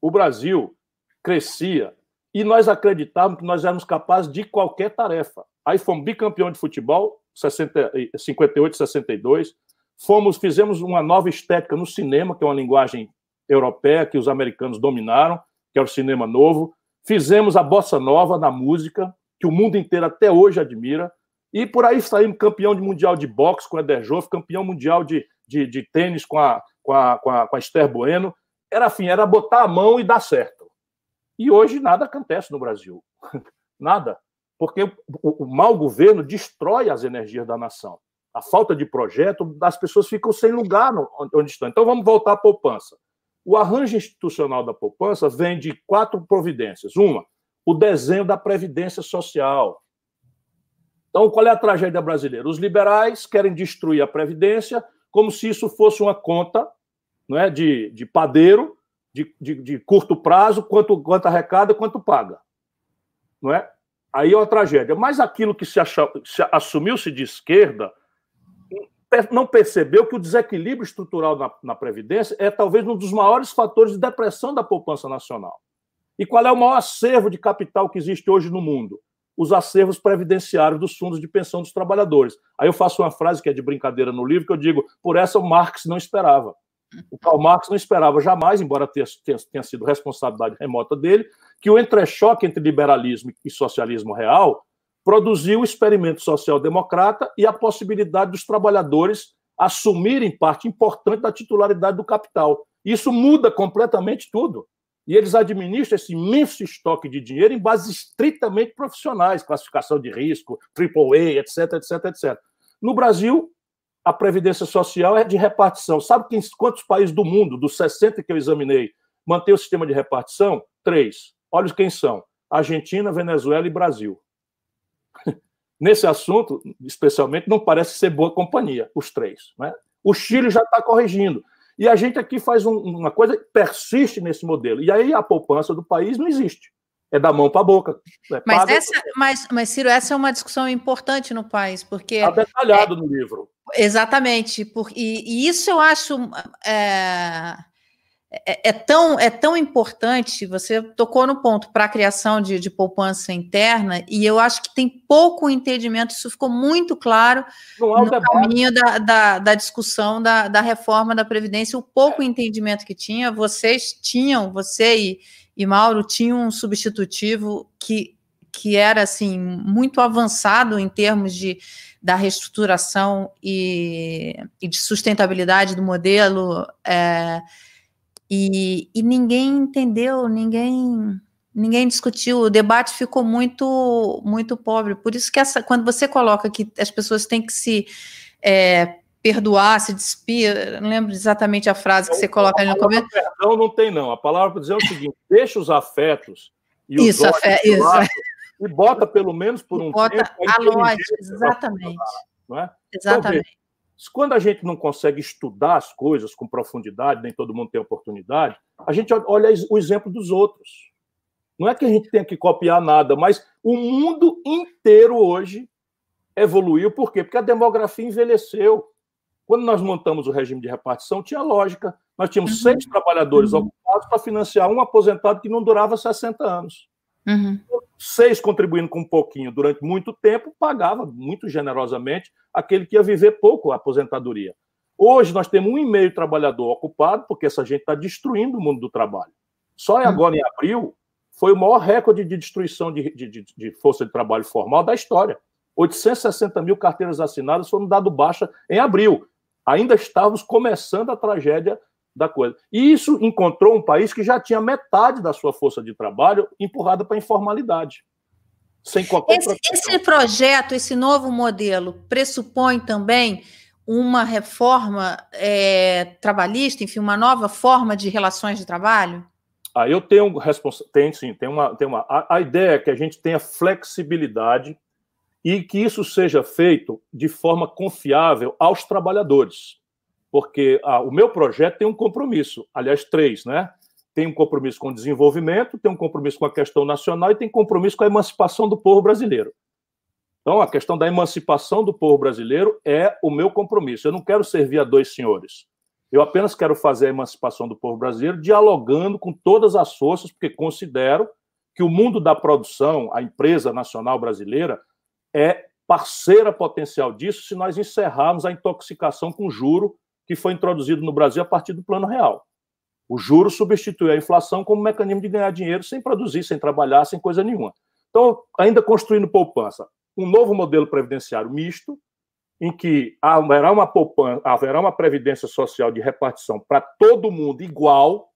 o Brasil crescia e nós acreditávamos que nós éramos capazes de qualquer tarefa. Aí fomos bicampeão de futebol, 60, 58 62. Fomos, fizemos uma nova estética no cinema, que é uma linguagem europeia que os americanos dominaram, que é o cinema novo. Fizemos a bossa nova na música, que o mundo inteiro até hoje admira. E por aí saímos campeão de mundial de boxe com o Eder Joff, campeão mundial de, de, de tênis com a, com, a, com, a, com a Esther Bueno. Era assim, era botar a mão e dar certo. E hoje nada acontece no Brasil. [laughs] nada. Porque o, o, o mau governo destrói as energias da nação. A falta de projeto, as pessoas ficam sem lugar no, onde estão. Então vamos voltar à poupança. O arranjo institucional da poupança vem de quatro providências. Uma, o desenho da Previdência Social então, qual é a tragédia brasileira? Os liberais querem destruir a Previdência como se isso fosse uma conta não é, de, de padeiro, de, de, de curto prazo, quanto, quanto arrecada, quanto paga. Não é? Aí é uma tragédia. Mas aquilo que se, se assumiu-se de esquerda não percebeu que o desequilíbrio estrutural na, na Previdência é talvez um dos maiores fatores de depressão da poupança nacional. E qual é o maior acervo de capital que existe hoje no mundo? Os acervos previdenciários dos fundos de pensão dos trabalhadores. Aí eu faço uma frase que é de brincadeira no livro, que eu digo, por essa o Marx não esperava. O Karl Marx não esperava jamais, embora tenha, tenha, sido responsabilidade remota dele, que o entrechoque entre liberalismo e socialismo real produziu o experimento social-democrata e a possibilidade dos trabalhadores assumirem parte importante da titularidade do capital. Isso muda completamente tudo. E eles administram esse imenso estoque de dinheiro em bases estritamente profissionais, classificação de risco, AAA, etc, etc, etc. No Brasil, a previdência social é de repartição. Sabe quantos países do mundo, dos 60 que eu examinei, mantém o sistema de repartição? Três. Olha quem são: Argentina, Venezuela e Brasil. [laughs] Nesse assunto, especialmente, não parece ser boa companhia, os três. Né? O Chile já está corrigindo. E a gente aqui faz um, uma coisa, persiste nesse modelo. E aí a poupança do país não existe. É da mão para a boca. É mas, paga... essa, mas, mas, Ciro, essa é uma discussão importante no país, porque. Está detalhado é, no livro. Exatamente. Por, e, e isso eu acho. É, é, é, tão, é tão importante, você tocou no ponto para a criação de, de, poupança interna, e eu acho que tem pouco entendimento, isso ficou muito claro no debate. caminho da, da, da discussão da, da, reforma da Previdência, o pouco é. entendimento que tinha, vocês tinham, você e, e Mauro tinham um substitutivo que, que era assim muito avançado em termos de da reestruturação e, e de sustentabilidade do modelo. É, e, e ninguém entendeu, ninguém ninguém discutiu, o debate ficou muito muito pobre. Por isso que essa, quando você coloca que as pessoas têm que se é, perdoar, se despir. Não lembro exatamente a frase que você coloca ali no começo. Perdão não tem, não. A palavra para dizer é o seguinte: deixa os afetos e os isso, afé, isso. Lado, e bota pelo menos por um bota tempo. A lógica, exatamente. Não é? Exatamente. Quando a gente não consegue estudar as coisas com profundidade, nem todo mundo tem oportunidade, a gente olha o exemplo dos outros. Não é que a gente tenha que copiar nada, mas o mundo inteiro hoje evoluiu. Por quê? Porque a demografia envelheceu. Quando nós montamos o regime de repartição, tinha lógica. Nós tínhamos uhum. seis trabalhadores uhum. ocupados para financiar um aposentado que não durava 60 anos. Uhum. Seis contribuindo com um pouquinho durante muito tempo, pagava muito generosamente aquele que ia viver pouco a aposentadoria. Hoje nós temos um e meio trabalhador ocupado, porque essa gente está destruindo o mundo do trabalho. Só uhum. agora, em abril, foi o maior recorde de destruição de, de, de, de força de trabalho formal da história. 860 mil carteiras assinadas foram dado baixa em abril. Ainda estávamos começando a tragédia da coisa. E isso encontrou um país que já tinha metade da sua força de trabalho empurrada para a informalidade. Sem qualquer esse, esse projeto, esse novo modelo, pressupõe também uma reforma é, trabalhista, enfim, uma nova forma de relações de trabalho? Ah, eu tenho tem sim, tem uma, tem uma. A, a ideia é que a gente tenha flexibilidade e que isso seja feito de forma confiável aos trabalhadores porque ah, o meu projeto tem um compromisso, aliás, três, né? Tem um compromisso com o desenvolvimento, tem um compromisso com a questão nacional e tem compromisso com a emancipação do povo brasileiro. Então, a questão da emancipação do povo brasileiro é o meu compromisso. Eu não quero servir a dois senhores. Eu apenas quero fazer a emancipação do povo brasileiro dialogando com todas as forças, porque considero que o mundo da produção, a empresa nacional brasileira, é parceira potencial disso se nós encerrarmos a intoxicação com juro que foi introduzido no Brasil a partir do Plano Real. O juro substitui a inflação como mecanismo de ganhar dinheiro sem produzir, sem trabalhar, sem coisa nenhuma. Então, ainda construindo poupança, um novo modelo previdenciário misto, em que haverá uma poupança, haverá uma previdência social de repartição para todo mundo igual.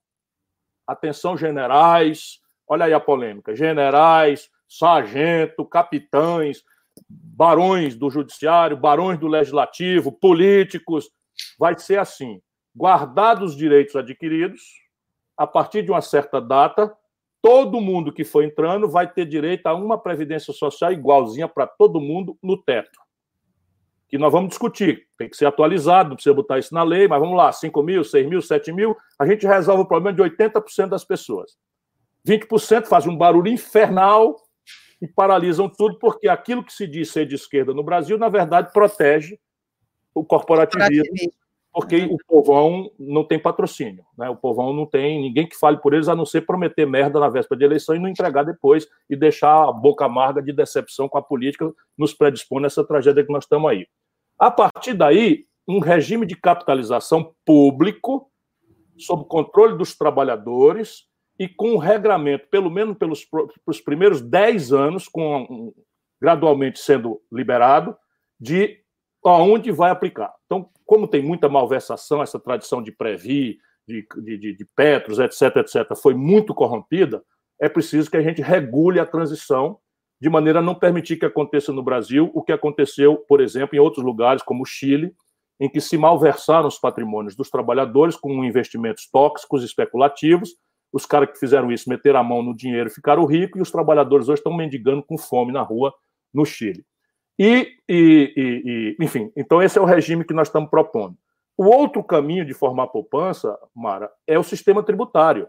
Atenção, generais, olha aí a polêmica: generais, sargento, capitães, barões do judiciário, barões do legislativo, políticos, vai ser assim: guardados os direitos adquiridos, a partir de uma certa data, todo mundo que for entrando vai ter direito a uma previdência social igualzinha para todo mundo no teto. Que nós vamos discutir, tem que ser atualizado, não precisa botar isso na lei, mas vamos lá: 5 mil, 6 mil, 7 mil, a gente resolve o problema de 80% das pessoas. 20% faz um barulho infernal e paralisam tudo, porque aquilo que se diz ser de esquerda no Brasil, na verdade, protege o corporativismo, porque o povão não tem patrocínio, né? O povão não tem ninguém que fale por eles, a não ser prometer merda na véspera de eleição e não entregar depois e deixar a boca amarga de decepção com a política nos predispõe nessa tragédia que nós estamos aí. A partir daí, um regime de capitalização público, sob controle dos trabalhadores e com um regramento, pelo menos pelos, pelos primeiros 10 anos, com gradualmente sendo liberado, de aonde vai aplicar. Então, como tem muita malversação, essa tradição de Previ, de, de, de Petros, etc., etc., foi muito corrompida, é preciso que a gente regule a transição de maneira a não permitir que aconteça no Brasil o que aconteceu, por exemplo, em outros lugares, como o Chile, em que se malversaram os patrimônios dos trabalhadores com investimentos tóxicos, especulativos. Os caras que fizeram isso meteram a mão no dinheiro e ficaram ricos, e os trabalhadores hoje estão mendigando com fome na rua no Chile. E, e, e, enfim, então esse é o regime que nós estamos propondo. O outro caminho de formar poupança, Mara, é o sistema tributário.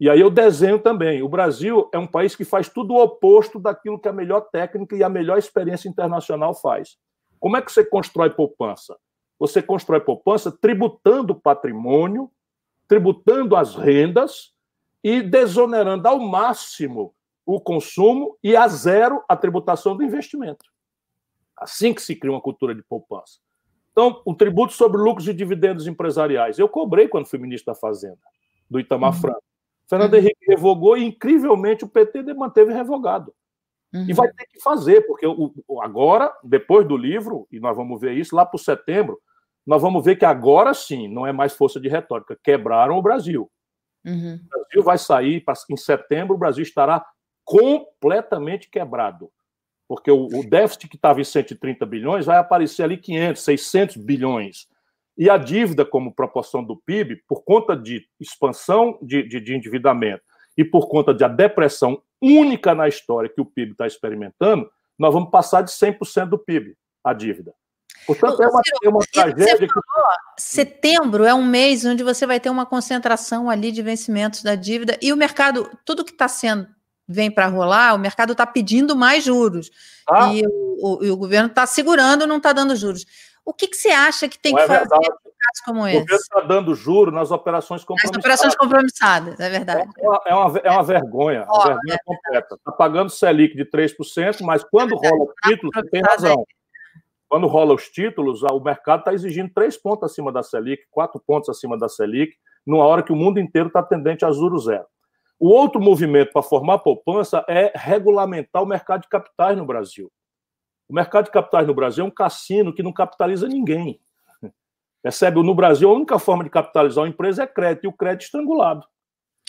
E aí eu desenho também. O Brasil é um país que faz tudo o oposto daquilo que a melhor técnica e a melhor experiência internacional faz. Como é que você constrói poupança? Você constrói poupança tributando o patrimônio, tributando as rendas e desonerando ao máximo o consumo e a zero a tributação do investimento. Assim que se cria uma cultura de poupança. Então, o tributo sobre lucros e dividendos empresariais. Eu cobrei quando fui ministro da Fazenda, do Itamar uhum. Franco. Fernando uhum. Henrique revogou e, incrivelmente, o PT manteve revogado. Uhum. E vai ter que fazer, porque o, agora, depois do livro, e nós vamos ver isso lá para setembro, nós vamos ver que agora sim não é mais força de retórica. Quebraram o Brasil. Uhum. O Brasil vai sair, em setembro, o Brasil estará completamente quebrado porque o, o déficit que estava em 130 bilhões vai aparecer ali 500, 600 bilhões. E a dívida, como proporção do PIB, por conta de expansão de, de, de endividamento e por conta da depressão única na história que o PIB está experimentando, nós vamos passar de 100% do PIB, a dívida. Portanto, é uma, é uma tragédia. Falou, que... Setembro é um mês onde você vai ter uma concentração ali de vencimentos da dívida e o mercado, tudo que está sendo vem para rolar, o mercado está pedindo mais juros ah. e, o, o, o governo está segurando, não está dando juros. O que, que, você acha que tem não que é fazer em casos como esse? O governo está dando juros nas operações compromissadas. Nas operações compromissadas, é verdade. É uma, é uma, é uma vergonha, uma vergonha é completa. Está pagando Selic de 3%, mas quando é rola o título, você tem razão. Quando rola os títulos, o mercado está exigindo três pontos acima da Selic, quatro pontos acima da Selic, numa hora que o mundo inteiro está tendente a juros zero. O outro movimento para formar poupança é regulamentar o mercado de capitais no Brasil. O mercado de capitais no Brasil é um cassino que não capitaliza ninguém. [laughs] Percebe? No Brasil, a única forma de capitalizar uma empresa é crédito, e o crédito estrangulado.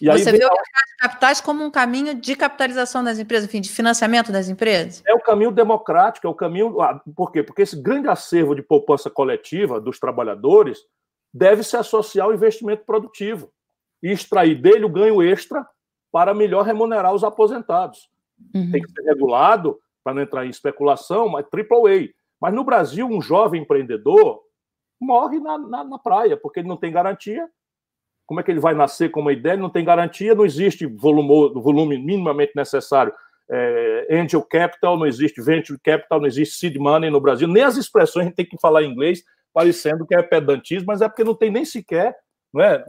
E Você vê o mercado de capitais como um caminho de capitalização das empresas, enfim, de financiamento das empresas? É o caminho democrático, é o caminho. Ah, por quê? Porque esse grande acervo de poupança coletiva dos trabalhadores deve se associar ao investimento produtivo e extrair dele o ganho extra para melhor remunerar os aposentados. Uhum. Tem que ser regulado, para não entrar em especulação, mas AAA. Mas no Brasil, um jovem empreendedor morre na, na, na praia, porque ele não tem garantia como é que ele vai nascer com uma ideia? Ele não tem garantia, não existe volume, volume minimamente necessário. É, angel capital, não existe venture capital, não existe seed money no Brasil. Nem as expressões a gente tem que falar em inglês, parecendo que é pedantismo, mas é porque não tem nem sequer. Não é?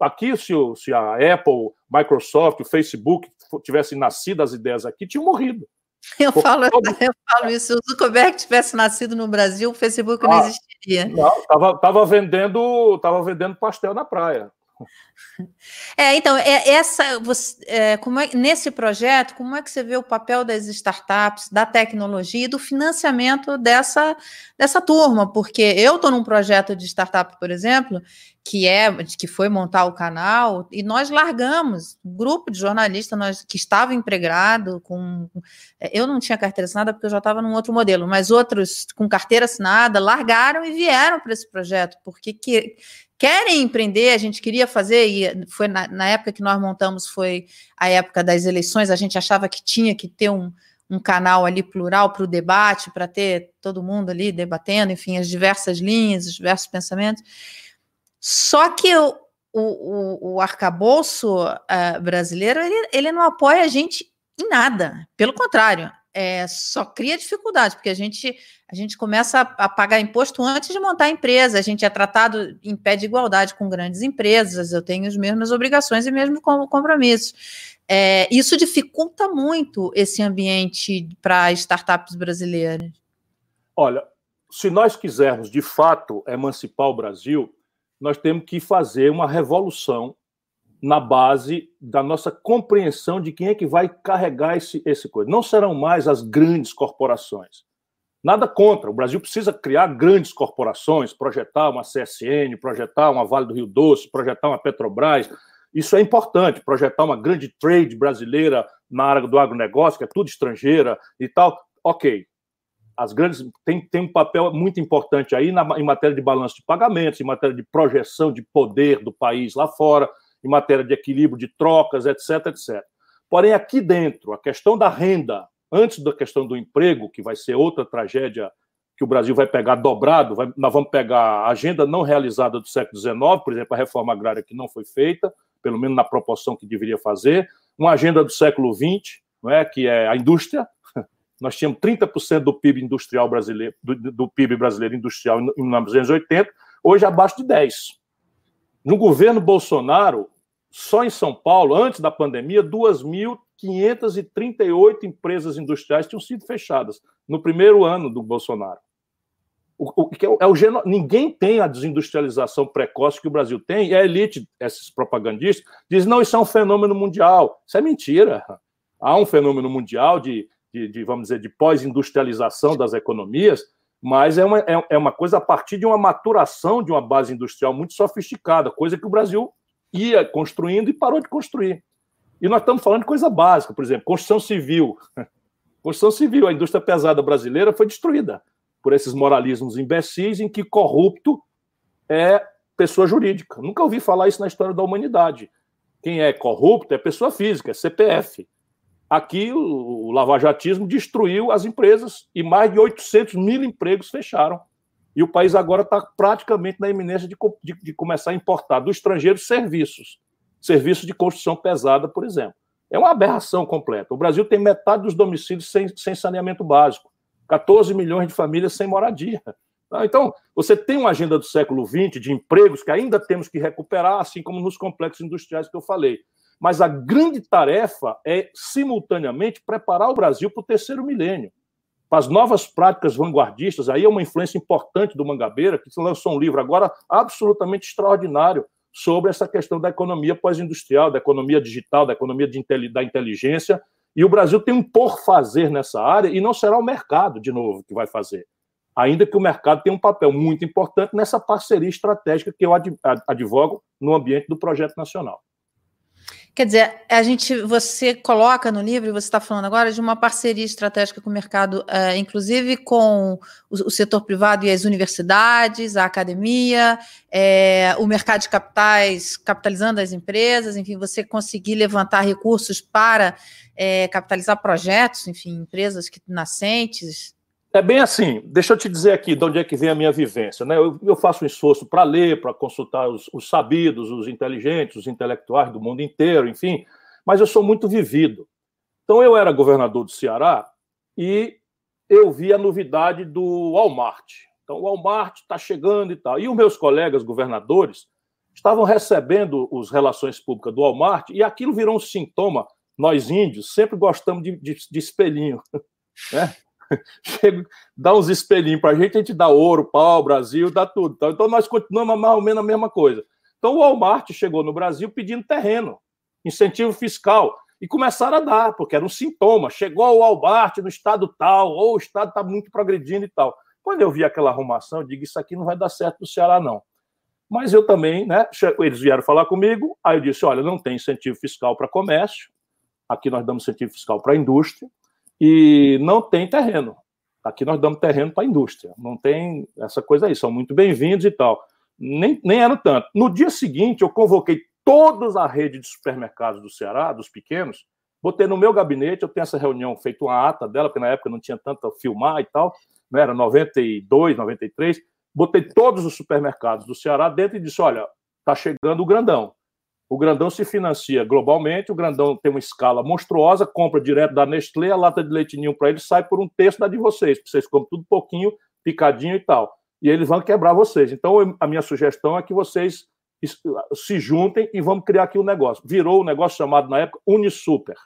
Aqui, se, se a Apple, Microsoft, o Facebook tivessem nascido as ideias aqui, tinham morrido. [laughs] Eu falo, todo... eu falo isso. Se o Zuckerberg tivesse nascido no Brasil, o Facebook ah, não existiria. Não, estava tava vendendo, tava vendendo pastel na praia. [laughs] É, então, é, essa, você, é, como é, nesse projeto, como é que você vê o papel das startups, da tecnologia e do financiamento dessa, dessa turma? Porque eu estou num projeto de startup, por exemplo, que é que foi montar o canal, e nós largamos, grupo de jornalistas nós, que estava empregado, com. Eu não tinha carteira assinada porque eu já estava num outro modelo, mas outros com carteira assinada largaram e vieram para esse projeto, porque que, querem empreender, a gente queria fazer, e foi na, na, época que nós montamos, foi a época das eleições, a gente achava que tinha que ter um, um canal ali plural para o debate, para ter todo mundo ali debatendo, enfim, as diversas linhas, os diversos pensamentos. Só que o, o, o arcabouço uh, brasileiro, ele, ele não apoia a gente em nada, pelo contrário, é, só cria dificuldade, porque a gente, a gente começa a, pagar imposto antes de montar a empresa, a gente é tratado em pé de igualdade com grandes empresas, eu tenho as mesmas obrigações e mesmo compromissos. É, isso dificulta muito esse ambiente para startups brasileiras. Olha, se nós quisermos de fato emancipar o Brasil, nós temos que fazer uma revolução na base da nossa compreensão de quem é que vai carregar esse, esse coisa. Não serão mais as grandes corporações. Nada contra. O Brasil precisa criar grandes corporações, projetar uma CSN, projetar uma Vale do Rio Doce, projetar uma Petrobras. Isso é importante, projetar uma grande trade brasileira na área do agronegócio, que é tudo estrangeira e tal. Ok. As grandes têm um papel muito importante aí na, em matéria de balanço de pagamentos, em matéria de projeção de poder do país lá fora em matéria de equilíbrio de trocas, etc, etc. Porém, aqui dentro, a questão da renda, antes da questão do emprego, que vai ser outra tragédia que o Brasil vai pegar dobrado, vai, nós vamos pegar a agenda não realizada do século XIX, por exemplo, a reforma agrária que não foi feita, pelo menos na proporção que deveria fazer, uma agenda do século XX, não é, que é a indústria. [laughs] Nós tínhamos 30% do PIB industrial brasileiro, do, do PIB brasileiro industrial em 1980, hoje abaixo de 10. No governo Bolsonaro, só em São Paulo, antes da pandemia, 2.538 empresas industriais tinham sido fechadas no primeiro ano do Bolsonaro. O, o, é, é o geno... Ninguém tem a desindustrialização precoce que o Brasil tem, e a elite, esses propagandistas, diz: não, isso é um fenômeno mundial. Isso é mentira. Há um fenômeno mundial de, de, de vamos dizer, de pós-industrialização das economias, mas é uma, é, é uma coisa a partir de uma maturação de uma base industrial muito sofisticada, coisa que o Brasil ia construindo e parou de construir. E nós estamos falando de coisa básica, por exemplo, construção civil. [laughs] Construção civil, a indústria pesada brasileira foi destruída por esses moralismos imbecis em que corrupto é pessoa jurídica. Nunca ouvi falar isso na história da humanidade. Quem é corrupto é pessoa física, é CPF. Aqui o, lavajatismo destruiu as empresas e mais de 800 mil empregos fecharam. E o país agora está praticamente na iminência de, de, de começar a importar do estrangeiro serviços, serviços de construção pesada, por exemplo. É uma aberração completa. O Brasil tem metade dos domicílios sem, sem saneamento básico. 14 milhões de famílias sem moradia. Tá? Então, você tem uma agenda do século XX de empregos que ainda temos que recuperar, assim como nos complexos industriais que eu falei. Mas a grande tarefa é, simultaneamente, preparar o Brasil para o terceiro milênio, para as novas práticas vanguardistas. Aí é uma influência importante do Mangabeira, que lançou um livro agora absolutamente extraordinário sobre essa questão da economia pós-industrial, da economia digital, da economia de, da inteligência, e o Brasil tem um por fazer nessa área e não será o mercado, de novo, que vai fazer. Ainda que o mercado tenha um papel muito importante nessa parceria estratégica que eu advogo no ambiente do projeto nacional. Quer dizer, a gente, você coloca no livro, você está falando agora de uma parceria estratégica com o mercado, é, inclusive com o, o, setor privado e as universidades, a academia, é, o mercado de capitais, capitalizando as empresas, enfim, você conseguir levantar recursos para é, capitalizar projetos, enfim, empresas que, nascentes. É bem assim. Deixa eu te dizer aqui de onde é que vem a minha vivência. Né? Eu, eu faço um esforço para ler, para consultar os, os, sabidos, os inteligentes, os intelectuais do mundo inteiro, enfim, mas eu sou muito vivido. Então, eu era governador do Ceará e eu vi a novidade do Walmart. Então, o Walmart está chegando e tal. E os meus colegas governadores estavam recebendo as relações públicas do Walmart e aquilo virou um sintoma nós índios sempre gostamos de, de, de espelhinho. [laughs] Né? [laughs] Chega, dá uns espelhinhos para a gente, a gente dá ouro, pau, Brasil, dá tudo. Então, então nós continuamos mais ou menos a mesma coisa. Então o Walmart chegou no Brasil pedindo terreno, incentivo fiscal, e começaram a dar, porque era um sintoma. Chegou o Walmart no estado tal, ou o estado está muito progredindo e tal. Quando eu vi aquela arrumação, eu digo, isso aqui não vai dar certo no Ceará, não. Mas eu também, né? Eles vieram falar comigo, aí eu disse: olha, não tem incentivo fiscal para comércio, Aqui nós damos incentivo fiscal para a indústria e não tem terreno. Aqui nós damos terreno para a indústria. Não tem essa coisa aí. São muito bem-vindos e tal. Nem, nem era tanto. No dia seguinte, eu convoquei toda a rede de supermercados do Ceará, dos pequenos, botei no meu gabinete, eu tenho essa reunião, feito uma ata dela, porque na época não tinha tanto filmar e tal, não era 92, 93, botei todos os supermercados do Ceará dentro e disse, olha, está chegando o grandão. O Grandão se financia globalmente, o Grandão tem uma escala monstruosa, compra direto da Nestlé, a lata de leite ninho para ele sai por um terço da de vocês, vocês compram tudo pouquinho, picadinho e tal. E eles vão quebrar vocês. Então, a minha sugestão é que vocês se juntem e vamos criar aqui um negócio. Virou um negócio chamado, na época, Unisuper,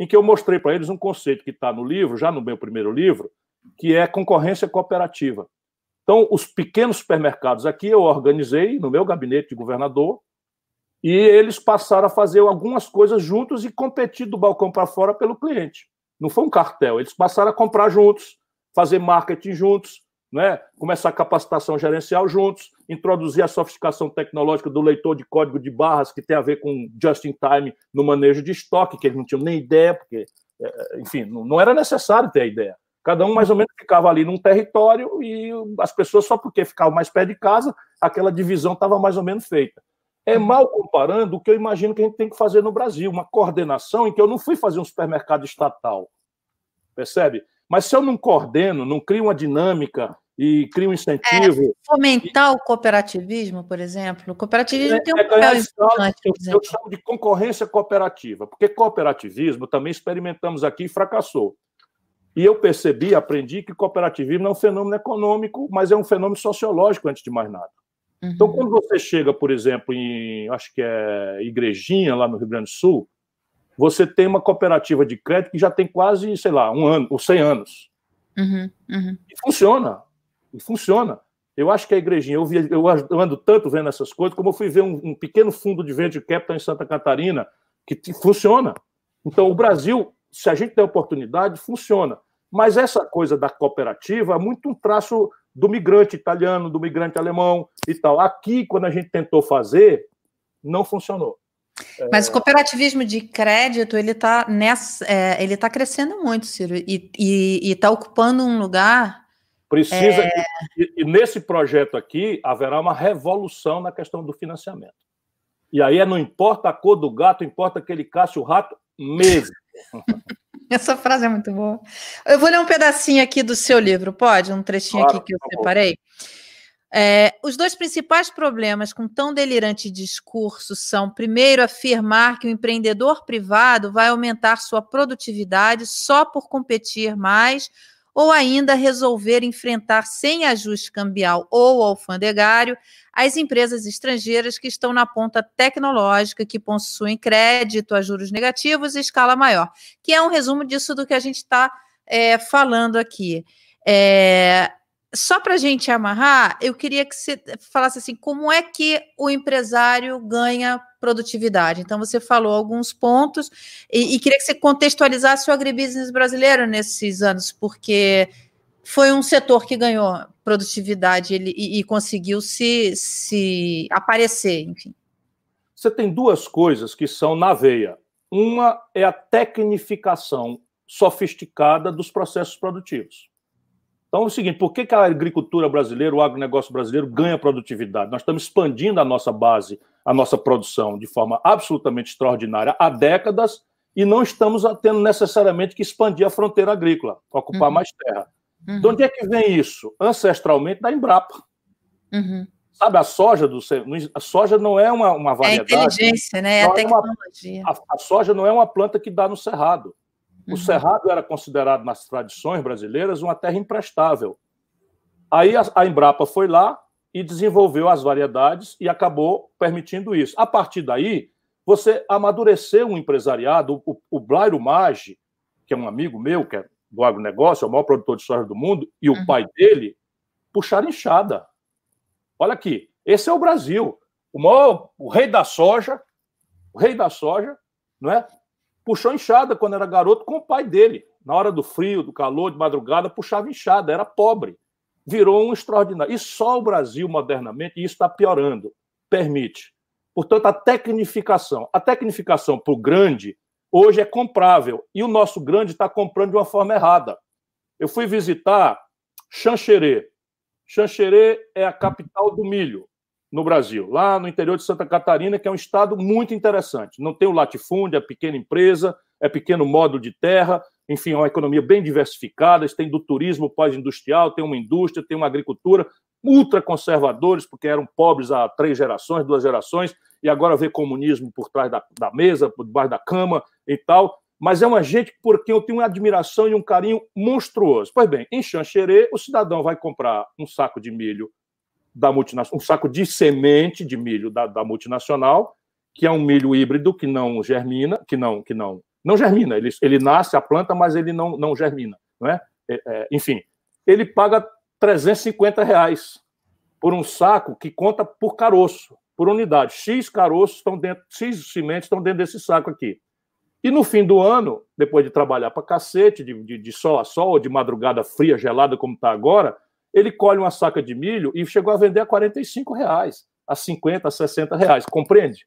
em que eu mostrei para eles um conceito que está no livro, já no meu primeiro livro, que é concorrência cooperativa. Então, os pequenos supermercados aqui eu organizei no meu gabinete de governador, e eles passaram a fazer algumas coisas juntos e competir do balcão para fora pelo cliente. Não foi um cartel, eles passaram a comprar juntos, fazer marketing juntos, né? começar a capacitação gerencial juntos, introduzir a sofisticação tecnológica do leitor de código de barras, que tem a ver com just in time no manejo de estoque, que eles não tinham nem ideia, porque, é, enfim, não era necessário ter a ideia. Cada um mais ou menos ficava ali num território e as pessoas, só porque ficavam mais perto de casa, aquela divisão estava mais ou menos feita. É mal comparando o que eu imagino que a gente tem que fazer no Brasil, uma coordenação em que eu não fui fazer um supermercado estatal, percebe? Mas se eu não coordeno, não crio uma dinâmica e crio um incentivo... É, fomentar e... o cooperativismo, por exemplo. O cooperativismo é, tem um é papel importante. Eu, eu chamo de concorrência cooperativa, porque cooperativismo também experimentamos aqui e fracassou. E eu percebi, aprendi que cooperativismo não é um fenômeno econômico, mas é um fenômeno sociológico, antes de mais nada. Uhum. Então, quando você chega, por exemplo, em, acho que é Igrejinha, lá no Rio Grande do Sul, você tem uma cooperativa de crédito que já tem quase, sei lá, um ano ou cem anos. Uhum, uhum. E funciona. E funciona. Eu acho que a igrejinha, eu, vi, eu ando tanto vendo essas coisas, como eu fui ver um, um pequeno fundo de venture capital em Santa Catarina, que funciona. Então, o Brasil, se a gente der oportunidade, funciona. Mas essa coisa da cooperativa é muito um traço do migrante italiano, do migrante alemão e tal. Aqui, quando a gente tentou fazer, não funcionou. Mas é... o cooperativismo de crédito ele está é, ele está crescendo muito, Ciro, e está ocupando um lugar. Precisa é... e, e nesse projeto aqui haverá uma revolução na questão do financiamento. E aí é, não importa a cor do gato, importa que ele casse o rato mesmo. [laughs] [laughs] Essa frase é muito boa. Eu vou ler um pedacinho aqui do seu livro, pode? Um trechinho claro, aqui que eu separei. É, os dois principais problemas com tão delirante discurso são, primeiro, afirmar que o empreendedor privado vai aumentar sua produtividade só por competir mais, ou ainda resolver enfrentar sem ajuste cambial ou alfandegário as empresas estrangeiras que estão na ponta tecnológica, que possuem crédito a juros negativos e escala maior, que é um resumo disso do que a gente está é, falando aqui. É, só para a gente amarrar, eu queria que você falasse assim, como é que o empresário ganha produtividade? Então, você falou alguns pontos e, e queria que você contextualizasse o agribusiness brasileiro nesses anos, porque foi um setor que ganhou produtividade ele, e, e conseguiu se, se aparecer, enfim. Você tem duas coisas que são na veia. Uma é a tecnificação sofisticada dos processos produtivos. Então é o seguinte: por que, que a agricultura brasileira, o agronegócio brasileiro ganha produtividade? Nós estamos expandindo a nossa base, a nossa produção de forma absolutamente extraordinária há décadas e não estamos tendo necessariamente que expandir a fronteira agrícola, ocupar uhum. mais terra. Uhum. De onde é que vem isso? Ancestralmente da Embrapa. Uhum. Sabe, a soja do a soja não é uma, uma variedade. É a inteligência, né? É a tecnologia. É uma, a, a, soja não é uma planta que dá no cerrado. O uhum. Cerrado era considerado, nas tradições brasileiras, uma terra imprestável. Aí a, a Embrapa foi lá e desenvolveu as variedades e acabou permitindo isso. A partir daí, você amadureceu um empresariado. O, o Blairo Maggi, que é um amigo meu, que é do agronegócio, é o maior produtor de soja do mundo, e o uhum. pai dele puxaram enxada. Olha aqui, esse é o Brasil. O, maior, o rei da soja, o rei da soja, não é? Puxou enxada quando era garoto com o pai dele. Na hora do frio, do calor, de madrugada, puxava enxada, era pobre. Virou um extraordinário. E só o Brasil, modernamente, e isso está piorando, permite. Portanto, a tecnificação. A tecnificação para o grande, hoje é comprável. E o nosso grande está comprando de uma forma errada. Eu fui visitar Xanxerê. Xanxerê é a capital do milho no Brasil, lá no interior de Santa Catarina, que é um estado muito interessante. Não tem o latifúndio, é pequena empresa, é pequeno módulo de terra, enfim, é uma economia bem diversificada, têm do turismo pós-industrial, tem uma indústria, tem uma agricultura, ultra conservadores, porque eram pobres há três gerações, duas gerações, e agora vê comunismo por trás da, da mesa, por debaixo da cama e tal. Mas é uma gente por quem eu tenho uma admiração e um carinho monstruoso. Pois bem, em Xanxerê, o cidadão vai comprar um saco de milho da multinacional, um saco de semente de milho da, da, multinacional, que é um milho híbrido que não germina, que não, que não, não germina. Ele, ele nasce a planta, mas ele não, não germina, não é? é, é enfim, ele paga 350 reais por um saco que conta por caroço, por unidade. X caroços estão dentro, X sementes estão dentro desse saco aqui. E no fim do ano, depois de trabalhar para cacete, de, de, de sol a sol, de madrugada fria, gelada como está agora, ele colhe uma saca de milho e chegou a vender a 45 reais, a 50, a 60 reais, compreende?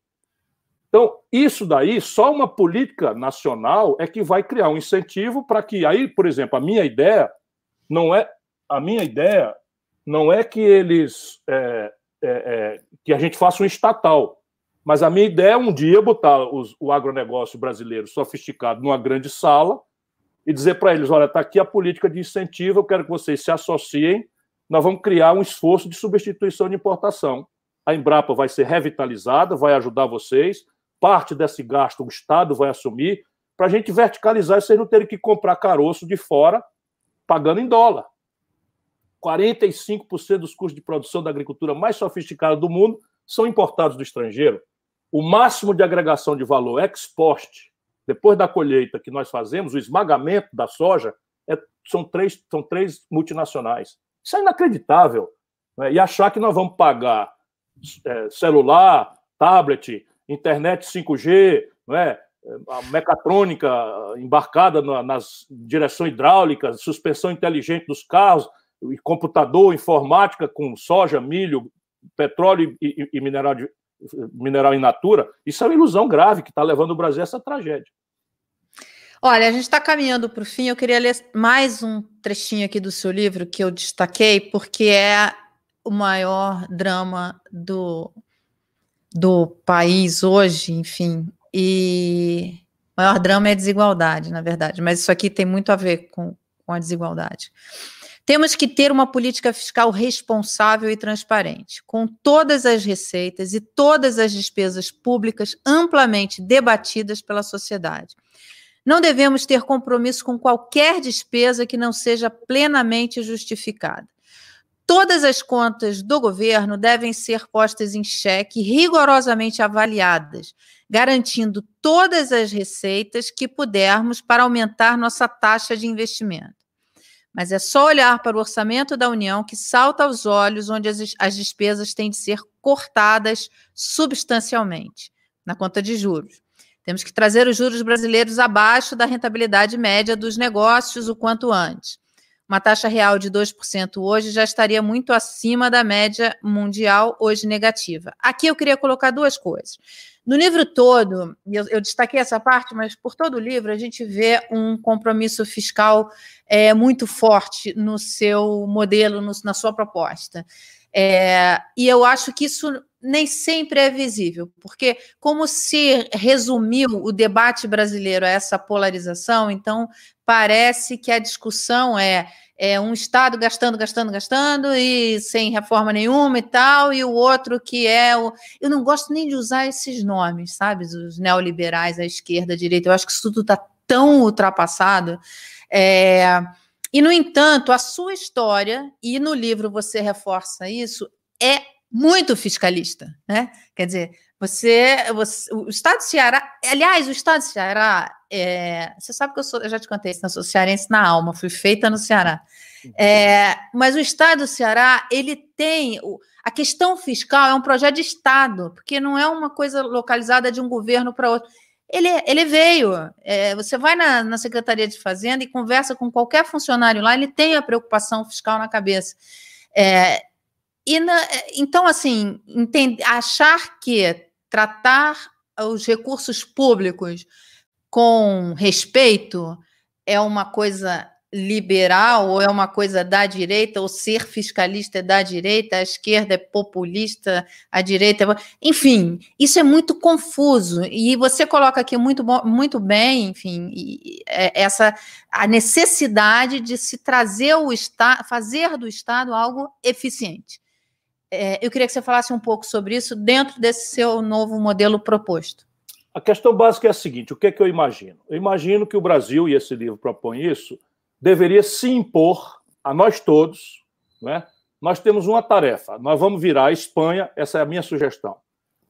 Então, isso daí, só uma política nacional é que vai criar um incentivo para que aí, por exemplo, a minha ideia não é a minha ideia não é que eles é, é, é, que a gente faça um estatal, mas a minha ideia é um dia botar os, o agronegócio brasileiro sofisticado numa grande sala e dizer para eles, olha, está aqui a política de incentivo, eu quero que vocês se associem nós vamos criar um esforço de substituição de importação. A Embrapa vai ser revitalizada, vai ajudar vocês, parte desse gasto o Estado vai assumir, para a gente verticalizar e vocês não terem que comprar caroço de fora, pagando em dólar. 45% dos custos de produção da agricultura mais sofisticada do mundo são importados do estrangeiro. O máximo de agregação de valor ex-post, depois da colheita que nós fazemos, o esmagamento da soja, é, são, três, são três multinacionais. Isso é inacreditável. Né? E achar que nós vamos pagar é, celular, tablet, internet 5G, não é? a mecatrônica embarcada na, nas direções hidráulicas, suspensão inteligente dos carros, e computador, informática com soja, milho, petróleo e, e, e mineral de, mineral in natura, isso é uma ilusão grave que está levando o Brasil a essa tragédia. Olha, a gente está caminhando para o fim. Eu queria ler mais um trechinho aqui do seu livro que eu destaquei, porque é o maior drama do, do país hoje, enfim. E o maior drama é desigualdade, na verdade, mas isso aqui tem muito a ver com, com a desigualdade. Temos que ter uma política fiscal responsável e transparente, com todas as receitas e todas as despesas públicas amplamente debatidas pela sociedade não devemos ter compromisso com qualquer despesa que não seja plenamente justificada. Todas as contas do governo devem ser postas em xeque, rigorosamente avaliadas, garantindo todas as receitas que pudermos para aumentar nossa taxa de investimento. Mas é só olhar para o orçamento da União que salta aos olhos onde as, as despesas têm de ser cortadas substancialmente na conta de juros. Temos que trazer os juros brasileiros abaixo da rentabilidade média dos negócios o quanto antes. Uma taxa real de 2% hoje já estaria muito acima da média mundial, hoje negativa. Aqui eu queria colocar duas coisas. No livro todo, eu, eu destaquei essa parte, mas por todo o livro a gente vê um compromisso fiscal é, muito forte no seu modelo, no, na sua proposta. É, e eu acho que isso nem sempre é visível, porque como se resumiu o debate brasileiro a essa polarização, então parece que a discussão é, é um Estado gastando, gastando, gastando e sem reforma nenhuma e tal, e o outro que é o. Eu não gosto nem de usar esses nomes, sabe? Os neoliberais, a esquerda, a direita, eu acho que isso tudo está tão ultrapassado. É, e, no entanto, a sua história, e no livro você reforça isso, é muito fiscalista, né? Quer dizer, você, você o Estado do Ceará, aliás, o Estado do Ceará, é, você sabe que eu, sou, eu já te contei isso, eu sou cearense na alma, fui feita no Ceará. É, mas o Estado do Ceará, ele tem. A questão fiscal é um projeto de Estado, porque não é uma coisa localizada de um governo para outro. Ele, ele veio. É, você vai na, na Secretaria de Fazenda e conversa com qualquer funcionário lá, ele tem a preocupação fiscal na cabeça. É, e na, então, assim, entender, achar que tratar os recursos públicos com respeito é uma coisa liberal ou é uma coisa da direita, ou ser fiscalista é da direita, a esquerda é populista, a direita é... Enfim, isso é muito confuso. E você coloca aqui muito, muito bem, enfim, é, essa a necessidade de se trazer o Estado, fazer do Estado algo eficiente. É, eu queria que você falasse um pouco sobre isso dentro desse seu novo modelo proposto. A questão básica é a seguinte: o que é que eu imagino? Eu imagino que o Brasil, e esse livro propõe isso, deveria se impor a nós todos, né? Nós temos uma tarefa, nós vamos virar a Espanha, essa é a minha sugestão.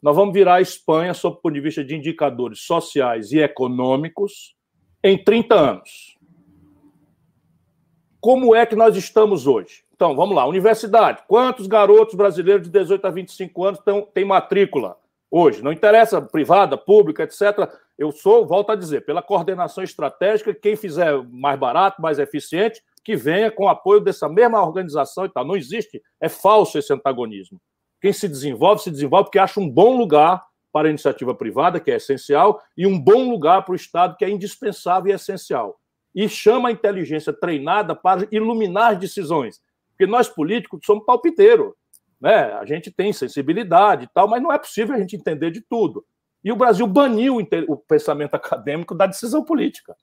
Nós vamos virar a Espanha, sob o ponto de vista de indicadores sociais e econômicos, em 30 anos. Como é que nós estamos hoje? Então, vamos lá, universidade. Quantos garotos brasileiros de 18 a 25 anos têm matrícula hoje? Não interessa privada, pública, etc. Eu sou, volto a dizer, pela coordenação estratégica, quem fizer mais barato, mais eficiente, que venha com apoio dessa mesma organização e tal. Não existe, é falso esse antagonismo. Quem se desenvolve, se desenvolve porque acha um bom lugar para a iniciativa privada, que é essencial, e um bom lugar para o Estado, que é indispensável e essencial. E chama a inteligência treinada para iluminar decisões. Porque nós políticos somos palpiteiro. Né? A gente tem sensibilidade e tal, mas não é possível a gente entender de tudo. E o Brasil baniu o pensamento acadêmico da decisão política.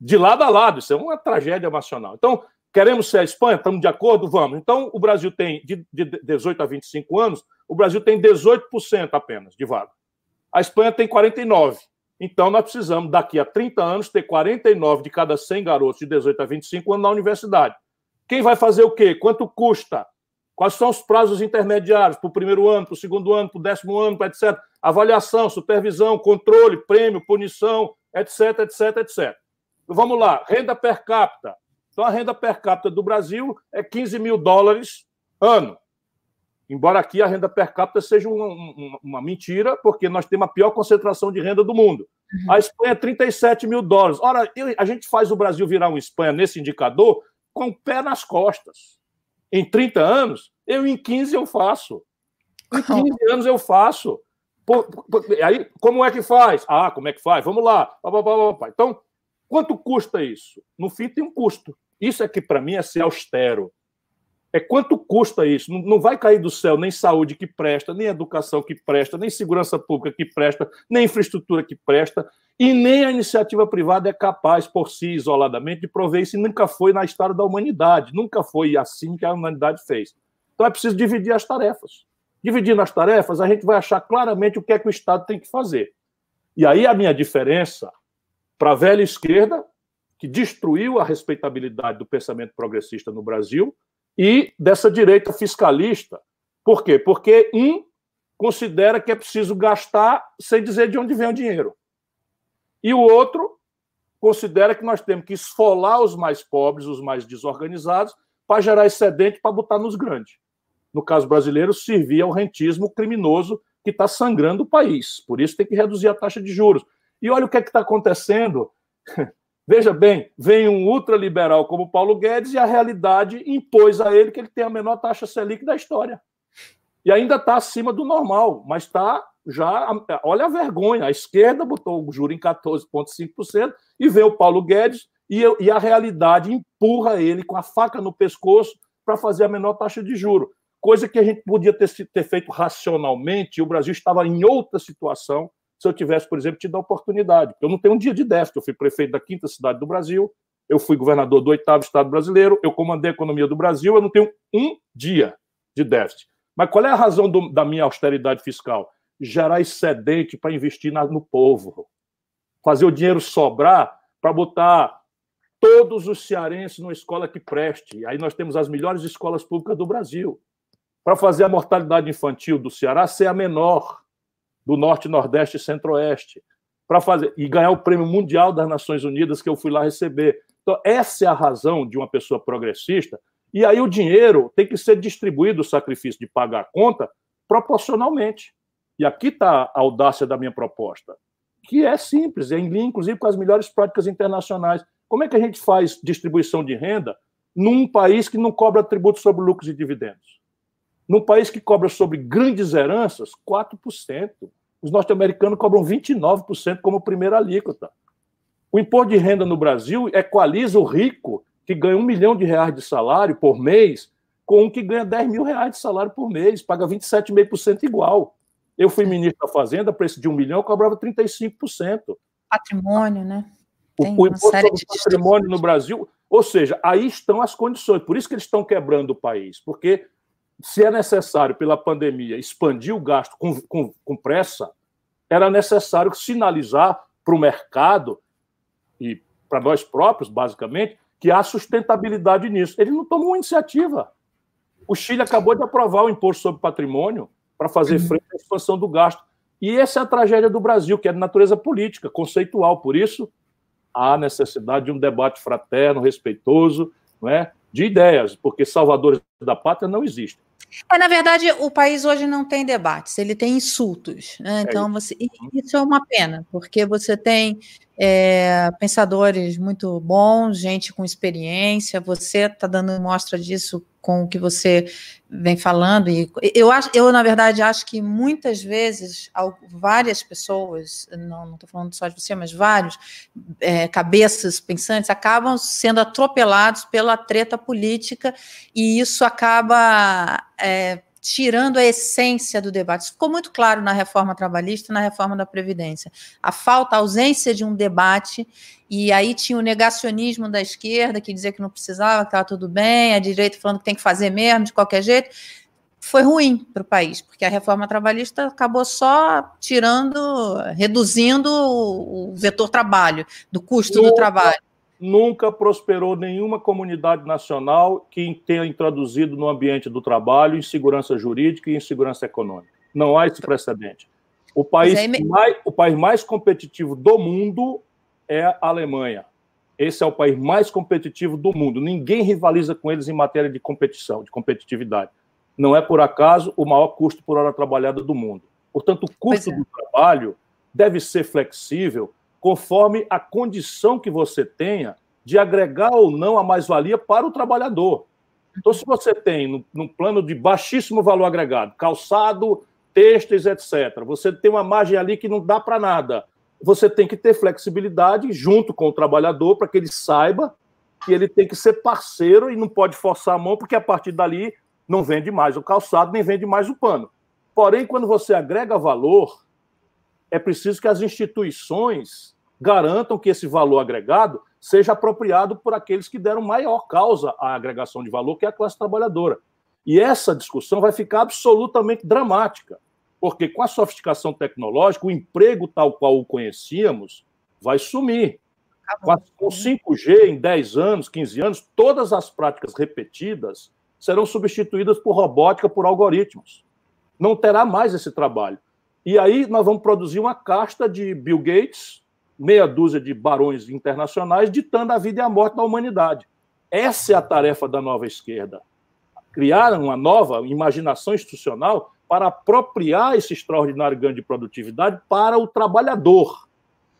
De lado a lado, isso é uma tragédia nacional. Então, queremos ser a Espanha? Estamos de acordo? Vamos. Então, o Brasil tem, de, 18 a 25 anos, o Brasil tem 18% apenas de vaga. A Espanha tem 49%. Então, nós precisamos, daqui a 30 anos, ter 49 de cada 100 garotos de 18 a 25 anos na universidade. Quem vai fazer o quê? Quanto custa? Quais são os prazos intermediários para o primeiro ano, para o segundo ano, para o décimo ano, etc. Avaliação, supervisão, controle, prêmio, punição, etc, etc, etc. Vamos lá, renda per capita. Então, a renda per capita do Brasil é 15 mil dólares ano. Embora aqui a renda per capita seja uma, uma, uma mentira, porque nós temos a pior concentração de renda do mundo. Uhum. A Espanha é 37 mil dólares. Ora, a gente faz o Brasil virar uma Espanha nesse indicador com o pé nas costas em 30 anos, eu em 15 eu faço. Em 15 anos eu faço. aí, como é que faz? Ah, como é que faz? Vamos lá. Então, quanto custa isso? No fim, tem um custo. Isso é que, para mim, é ser austero. É quanto custa isso? Não vai cair do céu nem saúde que presta, nem educação que presta, nem segurança pública que presta, nem infraestrutura que presta, e nem a iniciativa privada é capaz, por si, isoladamente, de prover isso. E nunca foi na história da humanidade. Nunca foi assim que a humanidade fez. Então é preciso dividir as tarefas. Dividindo as tarefas, a gente vai achar claramente o que é que o Estado tem que fazer. E aí a minha diferença para a velha esquerda, que destruiu a respeitabilidade do pensamento progressista no Brasil, e dessa direita fiscalista. Por quê? Porque um considera que é preciso gastar sem dizer de onde vem o dinheiro. E o outro considera que nós temos que esfolar os mais pobres, os mais desorganizados, para gerar excedente para botar nos grandes. No caso brasileiro, servir ao rentismo criminoso que está sangrando o país. Por isso tem que reduzir a taxa de juros. E olha o que é está acontecendo. [laughs] Veja bem, vem um ultraliberal como Paulo Guedes e a realidade impôs a ele que ele tem a menor taxa Selic da história. E ainda está acima do normal, mas está já. Olha a vergonha. A esquerda botou o juro em 14,5% e vê o Paulo Guedes e, e a realidade empurra ele com a faca no pescoço para fazer a menor taxa de juro. Coisa que a gente podia ter, ter feito racionalmente, o Brasil estava em outra situação se eu tivesse, por exemplo, tido a oportunidade. Eu não tenho um dia de déficit, eu fui prefeito da quinta cidade do Brasil, eu fui governador do oitavo estado brasileiro, eu comandei a economia do Brasil, eu não tenho um dia de déficit. Mas qual é a razão do, da minha austeridade fiscal? Gerar excedente para investir na, no povo. Fazer o dinheiro sobrar para botar todos os cearenses numa escola que preste. Aí nós temos as melhores escolas públicas do Brasil. Para fazer a mortalidade infantil do Ceará ser a menor do Norte, Nordeste e Centro-Oeste, para fazer e ganhar o Prêmio Mundial das Nações Unidas que eu fui lá receber. Então, essa é a razão de uma pessoa progressista. E aí o dinheiro tem que ser distribuído, o sacrifício de pagar a conta, proporcionalmente. E aqui está a audácia da minha proposta, que é simples, é em linha, inclusive, com as melhores práticas internacionais. Como é que a gente faz distribuição de renda num país que não cobra tributo sobre lucros e dividendos? Num país que cobra sobre grandes heranças, 4%. Os norte-americanos cobram 29% como primeira alíquota. O imposto de renda no Brasil equaliza o rico que ganha um milhão de reais de salário por mês com um que ganha 10 mil reais de salário por mês, paga 27,5% igual. Eu fui ministro da Fazenda, preço de um milhão, eu cobrava 35%. Patrimônio, né? Tem o, o imposto sobre patrimônio no Brasil, ou seja, aí estão as condições, por isso que eles estão quebrando o país, porque se é necessário, pela pandemia, expandir o gasto com, com, com pressa, era necessário sinalizar para o mercado e para nós próprios, basicamente, que há sustentabilidade nisso. Ele não tomou iniciativa. O Chile acabou de aprovar o imposto sobre patrimônio para fazer uhum. frente à expansão do gasto. E essa é a tragédia do Brasil, que é de natureza política, conceitual. Por isso, há necessidade de um debate fraterno, respeitoso, não é? de ideias, porque salvadores da pátria não existem. É, na verdade, o país hoje não tem debates, ele tem insultos. Né? É então, você, isso é uma pena, porque você tem é, pensadores muito bons, gente com experiência, você está dando mostra disso com o que você vem falando. E eu, acho, eu, na verdade, acho que muitas vezes várias pessoas, não estou falando só de você, mas vários é, cabeças pensantes acabam sendo atropelados pela treta política e isso acaba é, tirando a essência do debate. Isso ficou muito claro na reforma trabalhista e na reforma da Previdência. A falta, a ausência de um debate, e aí tinha o negacionismo da esquerda, que dizia que não precisava, que estava tudo bem, a direita falando que tem que fazer mesmo, de qualquer jeito. Foi ruim para o país, porque a reforma trabalhista acabou só tirando, reduzindo o vetor trabalho, do custo do trabalho nunca prosperou nenhuma comunidade nacional que tenha introduzido no ambiente do trabalho insegurança jurídica e insegurança econômica. Não há esse precedente. O país, aí... mais, o país mais competitivo do mundo é a Alemanha. Esse é o país mais competitivo do mundo. Ninguém rivaliza com eles em matéria de competição, de competitividade. Não é por acaso o maior custo por hora trabalhada do mundo. Portanto, o custo é. do trabalho deve ser flexível conforme a condição que você tenha de agregar ou não a mais-valia para o trabalhador. Então, se você tem, num plano de baixíssimo valor agregado, calçado, têxteis, etc. Você tem uma margem ali que não dá para nada. Você tem que ter flexibilidade junto com o trabalhador para que ele saiba que ele tem que ser parceiro e não pode forçar a mão, porque a partir dali não vende mais o calçado, nem vende mais o pano. Porém, quando você agrega valor, é preciso que as instituições garantam que esse valor agregado seja apropriado por aqueles que deram maior causa à agregação de valor, que é a classe trabalhadora. E essa discussão vai ficar absolutamente dramática, porque com a sofisticação tecnológica, o emprego tal qual o conhecíamos vai sumir. Com o 5G, em 10 anos, 15 anos, todas as práticas repetidas serão substituídas por robótica, por algoritmos. Não terá mais esse trabalho. E aí nós vamos produzir uma casta de Bill Gates, meia dúzia de barões internacionais, ditando a vida e a morte da humanidade. Essa é a tarefa da nova esquerda. Criar uma nova imaginação institucional para apropriar esse extraordinário ganho de produtividade para o trabalhador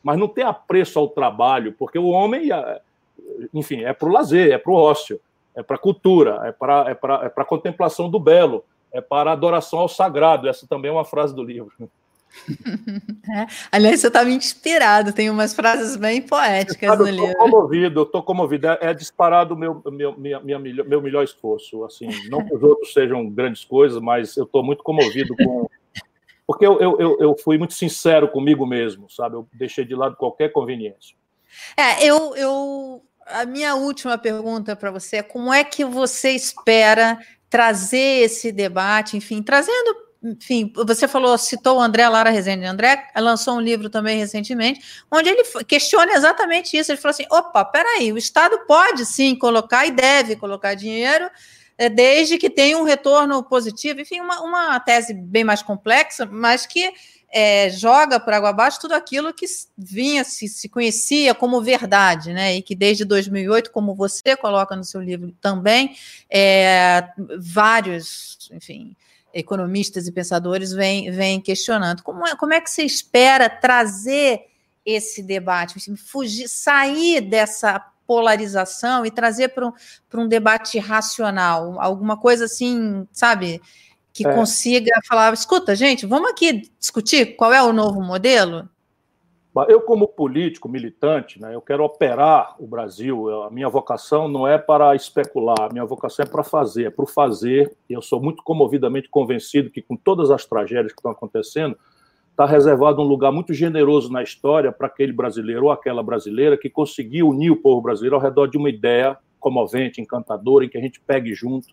mas não ter apreço ao trabalho, porque o homem, enfim, é para o lazer, é para o ócio, é para a cultura, é para é para é a contemplação do belo, é para adoração ao sagrado. Essa também é uma frase do livro. [laughs] É. Aliás, você está me inspirado, tem umas frases bem poéticas sabe, no livro. Estou comovido, estou comovido. É, é disparado meu, meu, minha, minha, meu melhor esforço. Assim, não que os outros sejam grandes coisas, mas eu estou muito comovido com, [laughs] porque eu, eu, eu fui muito sincero comigo mesmo, sabe? Eu deixei de lado qualquer conveniência. É, eu, eu a minha última pergunta para você é como é que você espera trazer esse debate, enfim, trazendo, enfim, você falou, citou o André Lara Rezende. André lançou um livro também recentemente, onde ele questiona exatamente isso. Ele falou assim: opa, peraí, o Estado pode sim colocar e deve colocar dinheiro é, desde que tenha um retorno positivo. Enfim, uma, uma tese bem mais complexa, mas que é, joga por água abaixo tudo aquilo que vinha, se, se conhecia como verdade, né? E que desde 2008, como você coloca no seu livro também, é, vários, enfim, economistas e pensadores vêm, vêm questionando. Como é, como é que você espera trazer esse debate, fugir, sair dessa polarização e trazer para um, um debate racional, alguma coisa assim, sabe, que é. consiga falar, escuta, gente, vamos aqui discutir qual é o novo modelo? Eu, como político, militante, né, eu quero operar o Brasil. A minha vocação não é para especular, a minha vocação é para fazer, é para o fazer. E eu sou muito comovidamente convencido que, com todas as tragédias que estão acontecendo, está reservado um lugar muito generoso na história para aquele brasileiro ou aquela brasileira que conseguiu unir o povo brasileiro ao redor de uma ideia comovente, encantadora, em que a gente pegue junto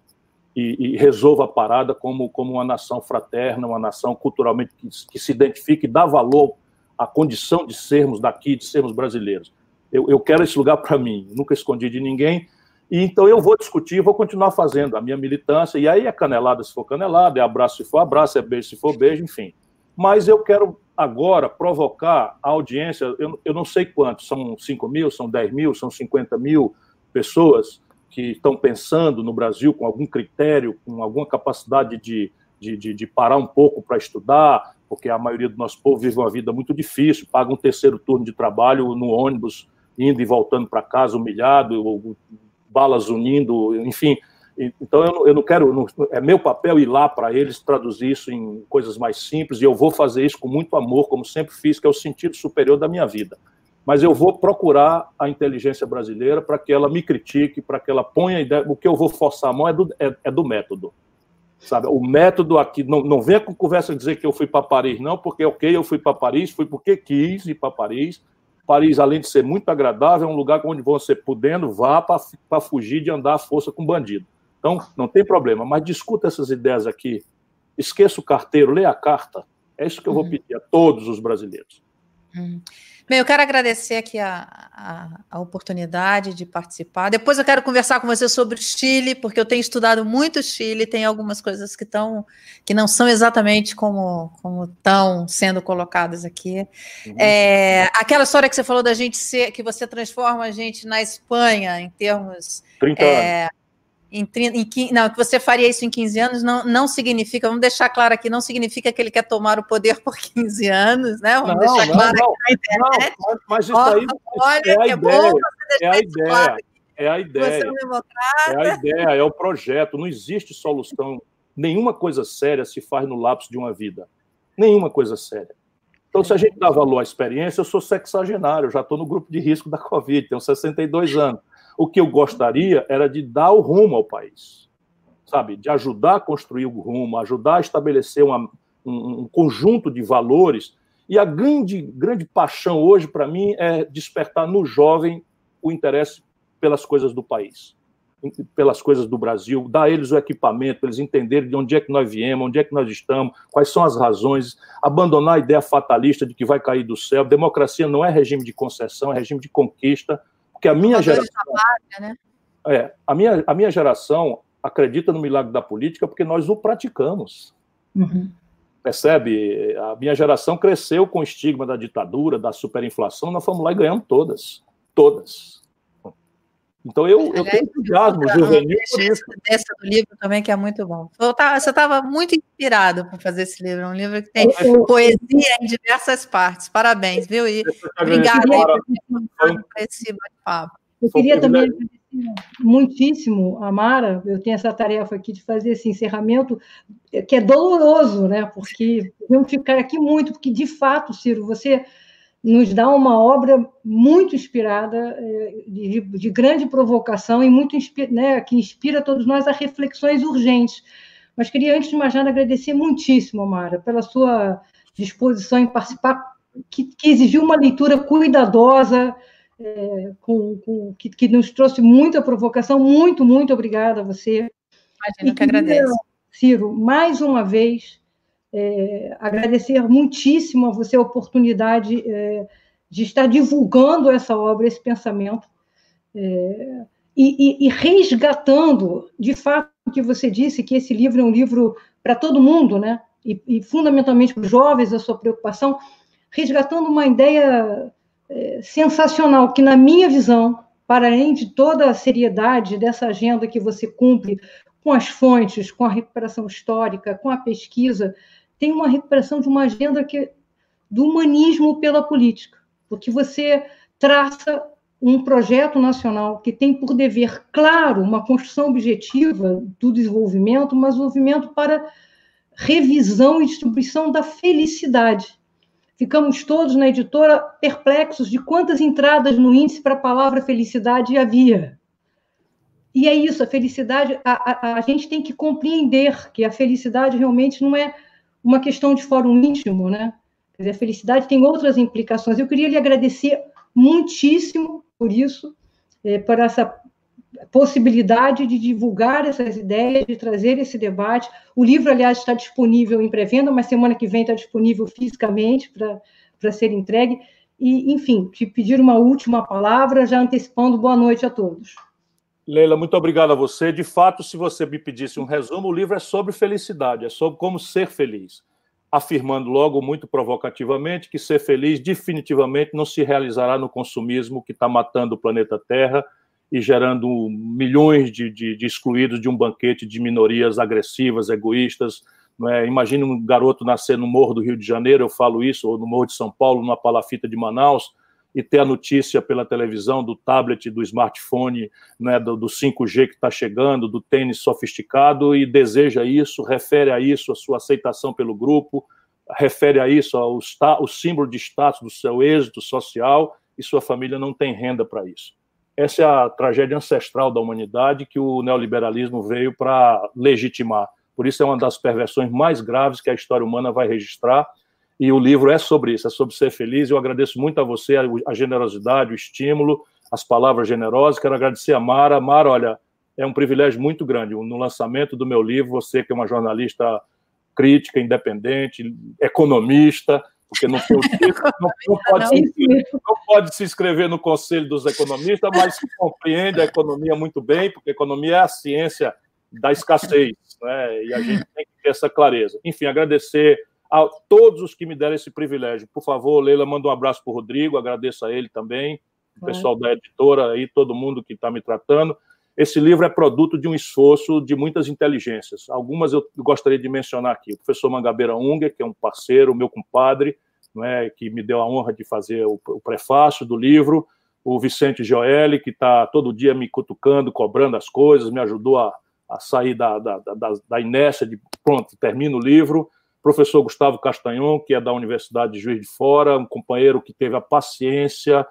e, e resolva a parada como, como uma nação fraterna, uma nação culturalmente que, que se identifique e dá valor à condição de sermos daqui, de sermos brasileiros. Eu, eu quero esse lugar para mim, nunca escondi de ninguém, e então eu vou discutir, vou continuar fazendo a minha militância, e aí é canelada se for canelada, é abraço se for abraço, é beijo se for beijo, enfim mas eu quero agora provocar a audiência, eu, eu não sei quantos, são 5 mil, são 10 mil, são 50 mil pessoas que estão pensando no Brasil com algum critério, com alguma capacidade de, de, de, de parar um pouco para estudar, porque a maioria do nosso povo vive uma vida muito difícil, paga um terceiro turno de trabalho no ônibus, indo e voltando para casa humilhado, balas unindo, enfim, então, eu não, eu não quero, não, é meu papel ir lá para eles, traduzir isso em coisas mais simples, e eu vou fazer isso com muito amor, como sempre fiz, que é o sentido superior da minha vida. Mas eu vou procurar a inteligência brasileira para que ela me critique, para que ela ponha a ideia. O que eu vou forçar a mão é do, é, é do método. Sabe? O método aqui, não, não venha com conversa dizer que eu fui para Paris, não, porque, ok, eu fui para Paris, fui porque quis ir para Paris. Paris, além de ser muito agradável, é um lugar onde você, podendo, vá para fugir de andar à força com bandido. Então, não tem problema, mas discuta essas ideias aqui. Esqueça o carteiro, leia a carta. É isso que eu vou uhum. pedir a todos os brasileiros. Uhum. Bem, eu quero agradecer aqui a, a, a, oportunidade de participar. Depois eu quero conversar com você sobre o Chile, porque eu tenho estudado muito o Chile, tem algumas coisas que estão que não são exatamente como, como estão sendo colocadas aqui. Uhum. É, aquela história que você falou da gente ser, que você transforma a gente na Espanha em termos. 30 é, anos em, em, não, que você faria isso em 15 anos não, não significa, vamos deixar claro aqui, não significa que ele quer tomar o poder por 15 anos, né? Vamos não, deixar não, claro não, aqui na internet. Não, mas isso aí olha, é a é ideia, é a ideia, claro é a ideia. É a ideia, é o projeto, não existe solução Nenhuma coisa séria se faz no lapso de uma vida. Nenhuma coisa séria. Então, se a gente dá valor à experiência, eu sou sexagenário, já estou no grupo de risco da Covid, tenho 62 anos. O que eu gostaria era de dar o rumo ao país, sabe? De ajudar a construir o rumo, ajudar a estabelecer uma, um, um conjunto de valores. E a grande, grande paixão hoje, para mim, é despertar no jovem o interesse pelas coisas do país pelas coisas do Brasil, dar a eles o equipamento, para eles entenderem de onde é que nós viemos, onde é que nós estamos, quais são as razões, abandonar a ideia fatalista de que vai cair do céu. Democracia não é regime de concessão, é regime de conquista, porque a minha geração. Né? É, a minha, a minha geração acredita no milagre da política porque nós o praticamos. Uhum. Percebe? A minha geração cresceu com o estigma da ditadura, da superinflação, nós fomos lá e ganhamos todas. Todas. Então eu, eu tenho entusiasmo juvenil por isso. Dessa do livro também, que é muito bom. Você estava muito inspirado para fazer esse livro. É um livro que tem poesia em diversas partes. Parabéns, viu? E obrigada por esse bate-papo. Eu queria também agradecer muitíssimo a Mara, eu tenho essa tarefa aqui de fazer esse encerramento, que é doloroso, né? Porque vamos ficar aqui muito, porque de fato, Ciro, você nos dá uma obra muito inspirada, eh, de, de grande provocação e muito né, que inspira todos nós a reflexões urgentes. Mas queria, antes de mais nada, agradecer muitíssimo, Mara, pela sua disposição em participar, que, que exigiu uma leitura cuidadosa, é, com, com, que, que, nos trouxe muita provocação. Muito, muito obrigada a você. Imagina que agradeço. Ciro, mais uma vez, é, agradecer muitíssimo a você a oportunidade é, de estar divulgando essa obra, esse pensamento, é, e, e, e, resgatando, de fato, o que você disse, que esse livro é um livro para todo mundo, né? E, e fundamentalmente para os jovens, a sua preocupação, resgatando uma ideia é, sensacional, que, na minha visão, para além de toda a seriedade dessa agenda que você cumpre com as fontes, com a recuperação histórica, com a pesquisa, tem uma recuperação de uma agenda que do humanismo pela política, porque você traça um projeto nacional que tem por dever claro uma construção objetiva do desenvolvimento, mas desenvolvimento para revisão e distribuição da felicidade. Ficamos todos na editora perplexos de quantas entradas no índice para a palavra felicidade havia. E é isso, a felicidade, a, a, a gente tem que compreender que a felicidade realmente não é uma questão de fórum íntimo, né? Quer dizer, a felicidade tem outras implicações. Eu queria lhe agradecer muitíssimo por isso, é, por essa possibilidade de divulgar essas ideias, de trazer esse debate. O livro, aliás, está disponível em pré-venda, mas semana que vem está disponível fisicamente para ser entregue. E, enfim, te pedir uma última palavra, já antecipando boa noite a todos. Leila, muito obrigado a você. De fato, se você me pedisse um resumo, o livro é sobre felicidade, é sobre como ser feliz. Afirmando logo, muito provocativamente, que ser feliz definitivamente não se realizará no consumismo que está matando o planeta Terra e gerando milhões de, de, de, excluídos de um banquete de minorias agressivas, egoístas. É? Imagine um garoto nascer no Morro do Rio de Janeiro, eu falo isso, ou no Morro de São Paulo, numa palafita de Manaus, e ter a notícia pela televisão do tablet, do smartphone, né, do, do 5G que está chegando, do tênis sofisticado, e deseja isso, refere a isso a sua aceitação pelo grupo, refere a isso ao o símbolo de status do seu êxito social, e sua família não tem renda para isso. Essa é a tragédia ancestral da humanidade que o neoliberalismo veio para legitimar. Por isso é uma das perversões mais graves que a história humana vai registrar e o livro é sobre isso, é sobre ser feliz. Eu agradeço muito a você a, generosidade, o estímulo, as palavras generosas. Quero agradecer a Mara. Mara, olha, é um privilégio muito grande. No lançamento do meu livro, você que é uma jornalista crítica, independente, economista, porque não, [laughs] não, não, pode se, não, pode se, inscrever no Conselho dos Economistas, mas compreende a economia muito bem, porque a economia é a ciência da escassez, né? e a gente tem que ter essa clareza. Enfim, agradecer a todos os que me deram esse privilégio. Por favor, Leila, manda um abraço para o Rodrigo, agradeço a ele também, o pessoal da editora aí, todo mundo que está me tratando. Esse livro é produto de um esforço de muitas inteligências. Algumas eu gostaria de mencionar aqui. O professor Mangabeira Unger, que é um parceiro, meu compadre, é, que me deu a honra de fazer o, o prefácio do livro. O Vicente Joelli, que está todo dia me cutucando, cobrando as coisas, me ajudou a a sair da, da, da, da inércia de pronto, termino o livro. Professor Gustavo Castanhon, que é da Universidade de Juiz de Fora, um companheiro que teve a paciência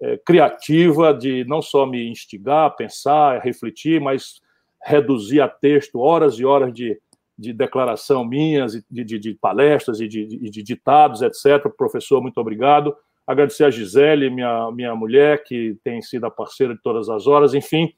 é, criativa de não só me instigar, pensar, refletir, mas reduzir a texto horas e horas de, de declaração minhas, de, de, de palestras e de, de, ditados, etc. Professor, muito obrigado. Agradecer a Gisele, minha, minha mulher, que tem sido a parceira de todas as horas. Enfim,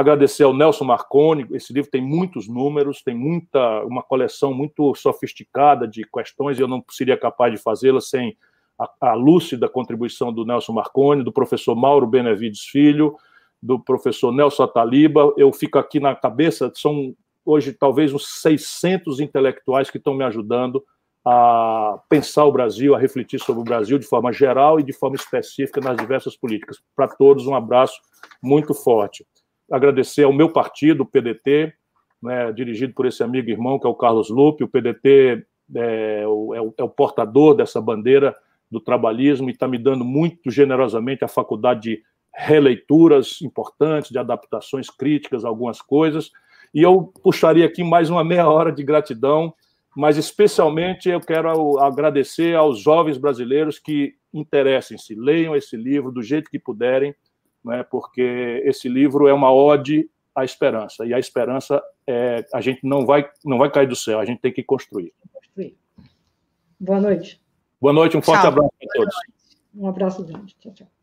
agradecer ao Nelson Marconi. Esse livro tem muitos números, tem muita uma coleção muito sofisticada de questões, e eu não seria capaz de fazê-la sem a, a lúcida contribuição do Nelson Marconi, do professor Mauro Benevides Filho, do professor Nelson Ataliba. Eu fico aqui na cabeça, são hoje talvez uns 600 intelectuais que estão me ajudando a pensar o Brasil, a refletir sobre o Brasil de forma geral e de forma específica nas diversas políticas. Para todos, um abraço muito forte. Agradecer ao meu partido, o PDT, né, dirigido por esse amigo e irmão que é o Carlos Lupe. O PDT é o, é o, é o portador dessa bandeira do trabalhismo e está me dando muito generosamente a faculdade de releituras importantes, de adaptações críticas, algumas coisas. E eu puxaria aqui mais uma meia hora de gratidão, mas especialmente eu quero agradecer aos jovens brasileiros que interessem-se, leiam esse livro do jeito que puderem, né, porque esse livro é uma ode à esperança, e a esperança é, a gente não vai, não vai cair do céu, a gente tem que construir. Boa noite. Boa noite, um forte tchau. abraço a todos. Um abraço grande. Tchau, tchau.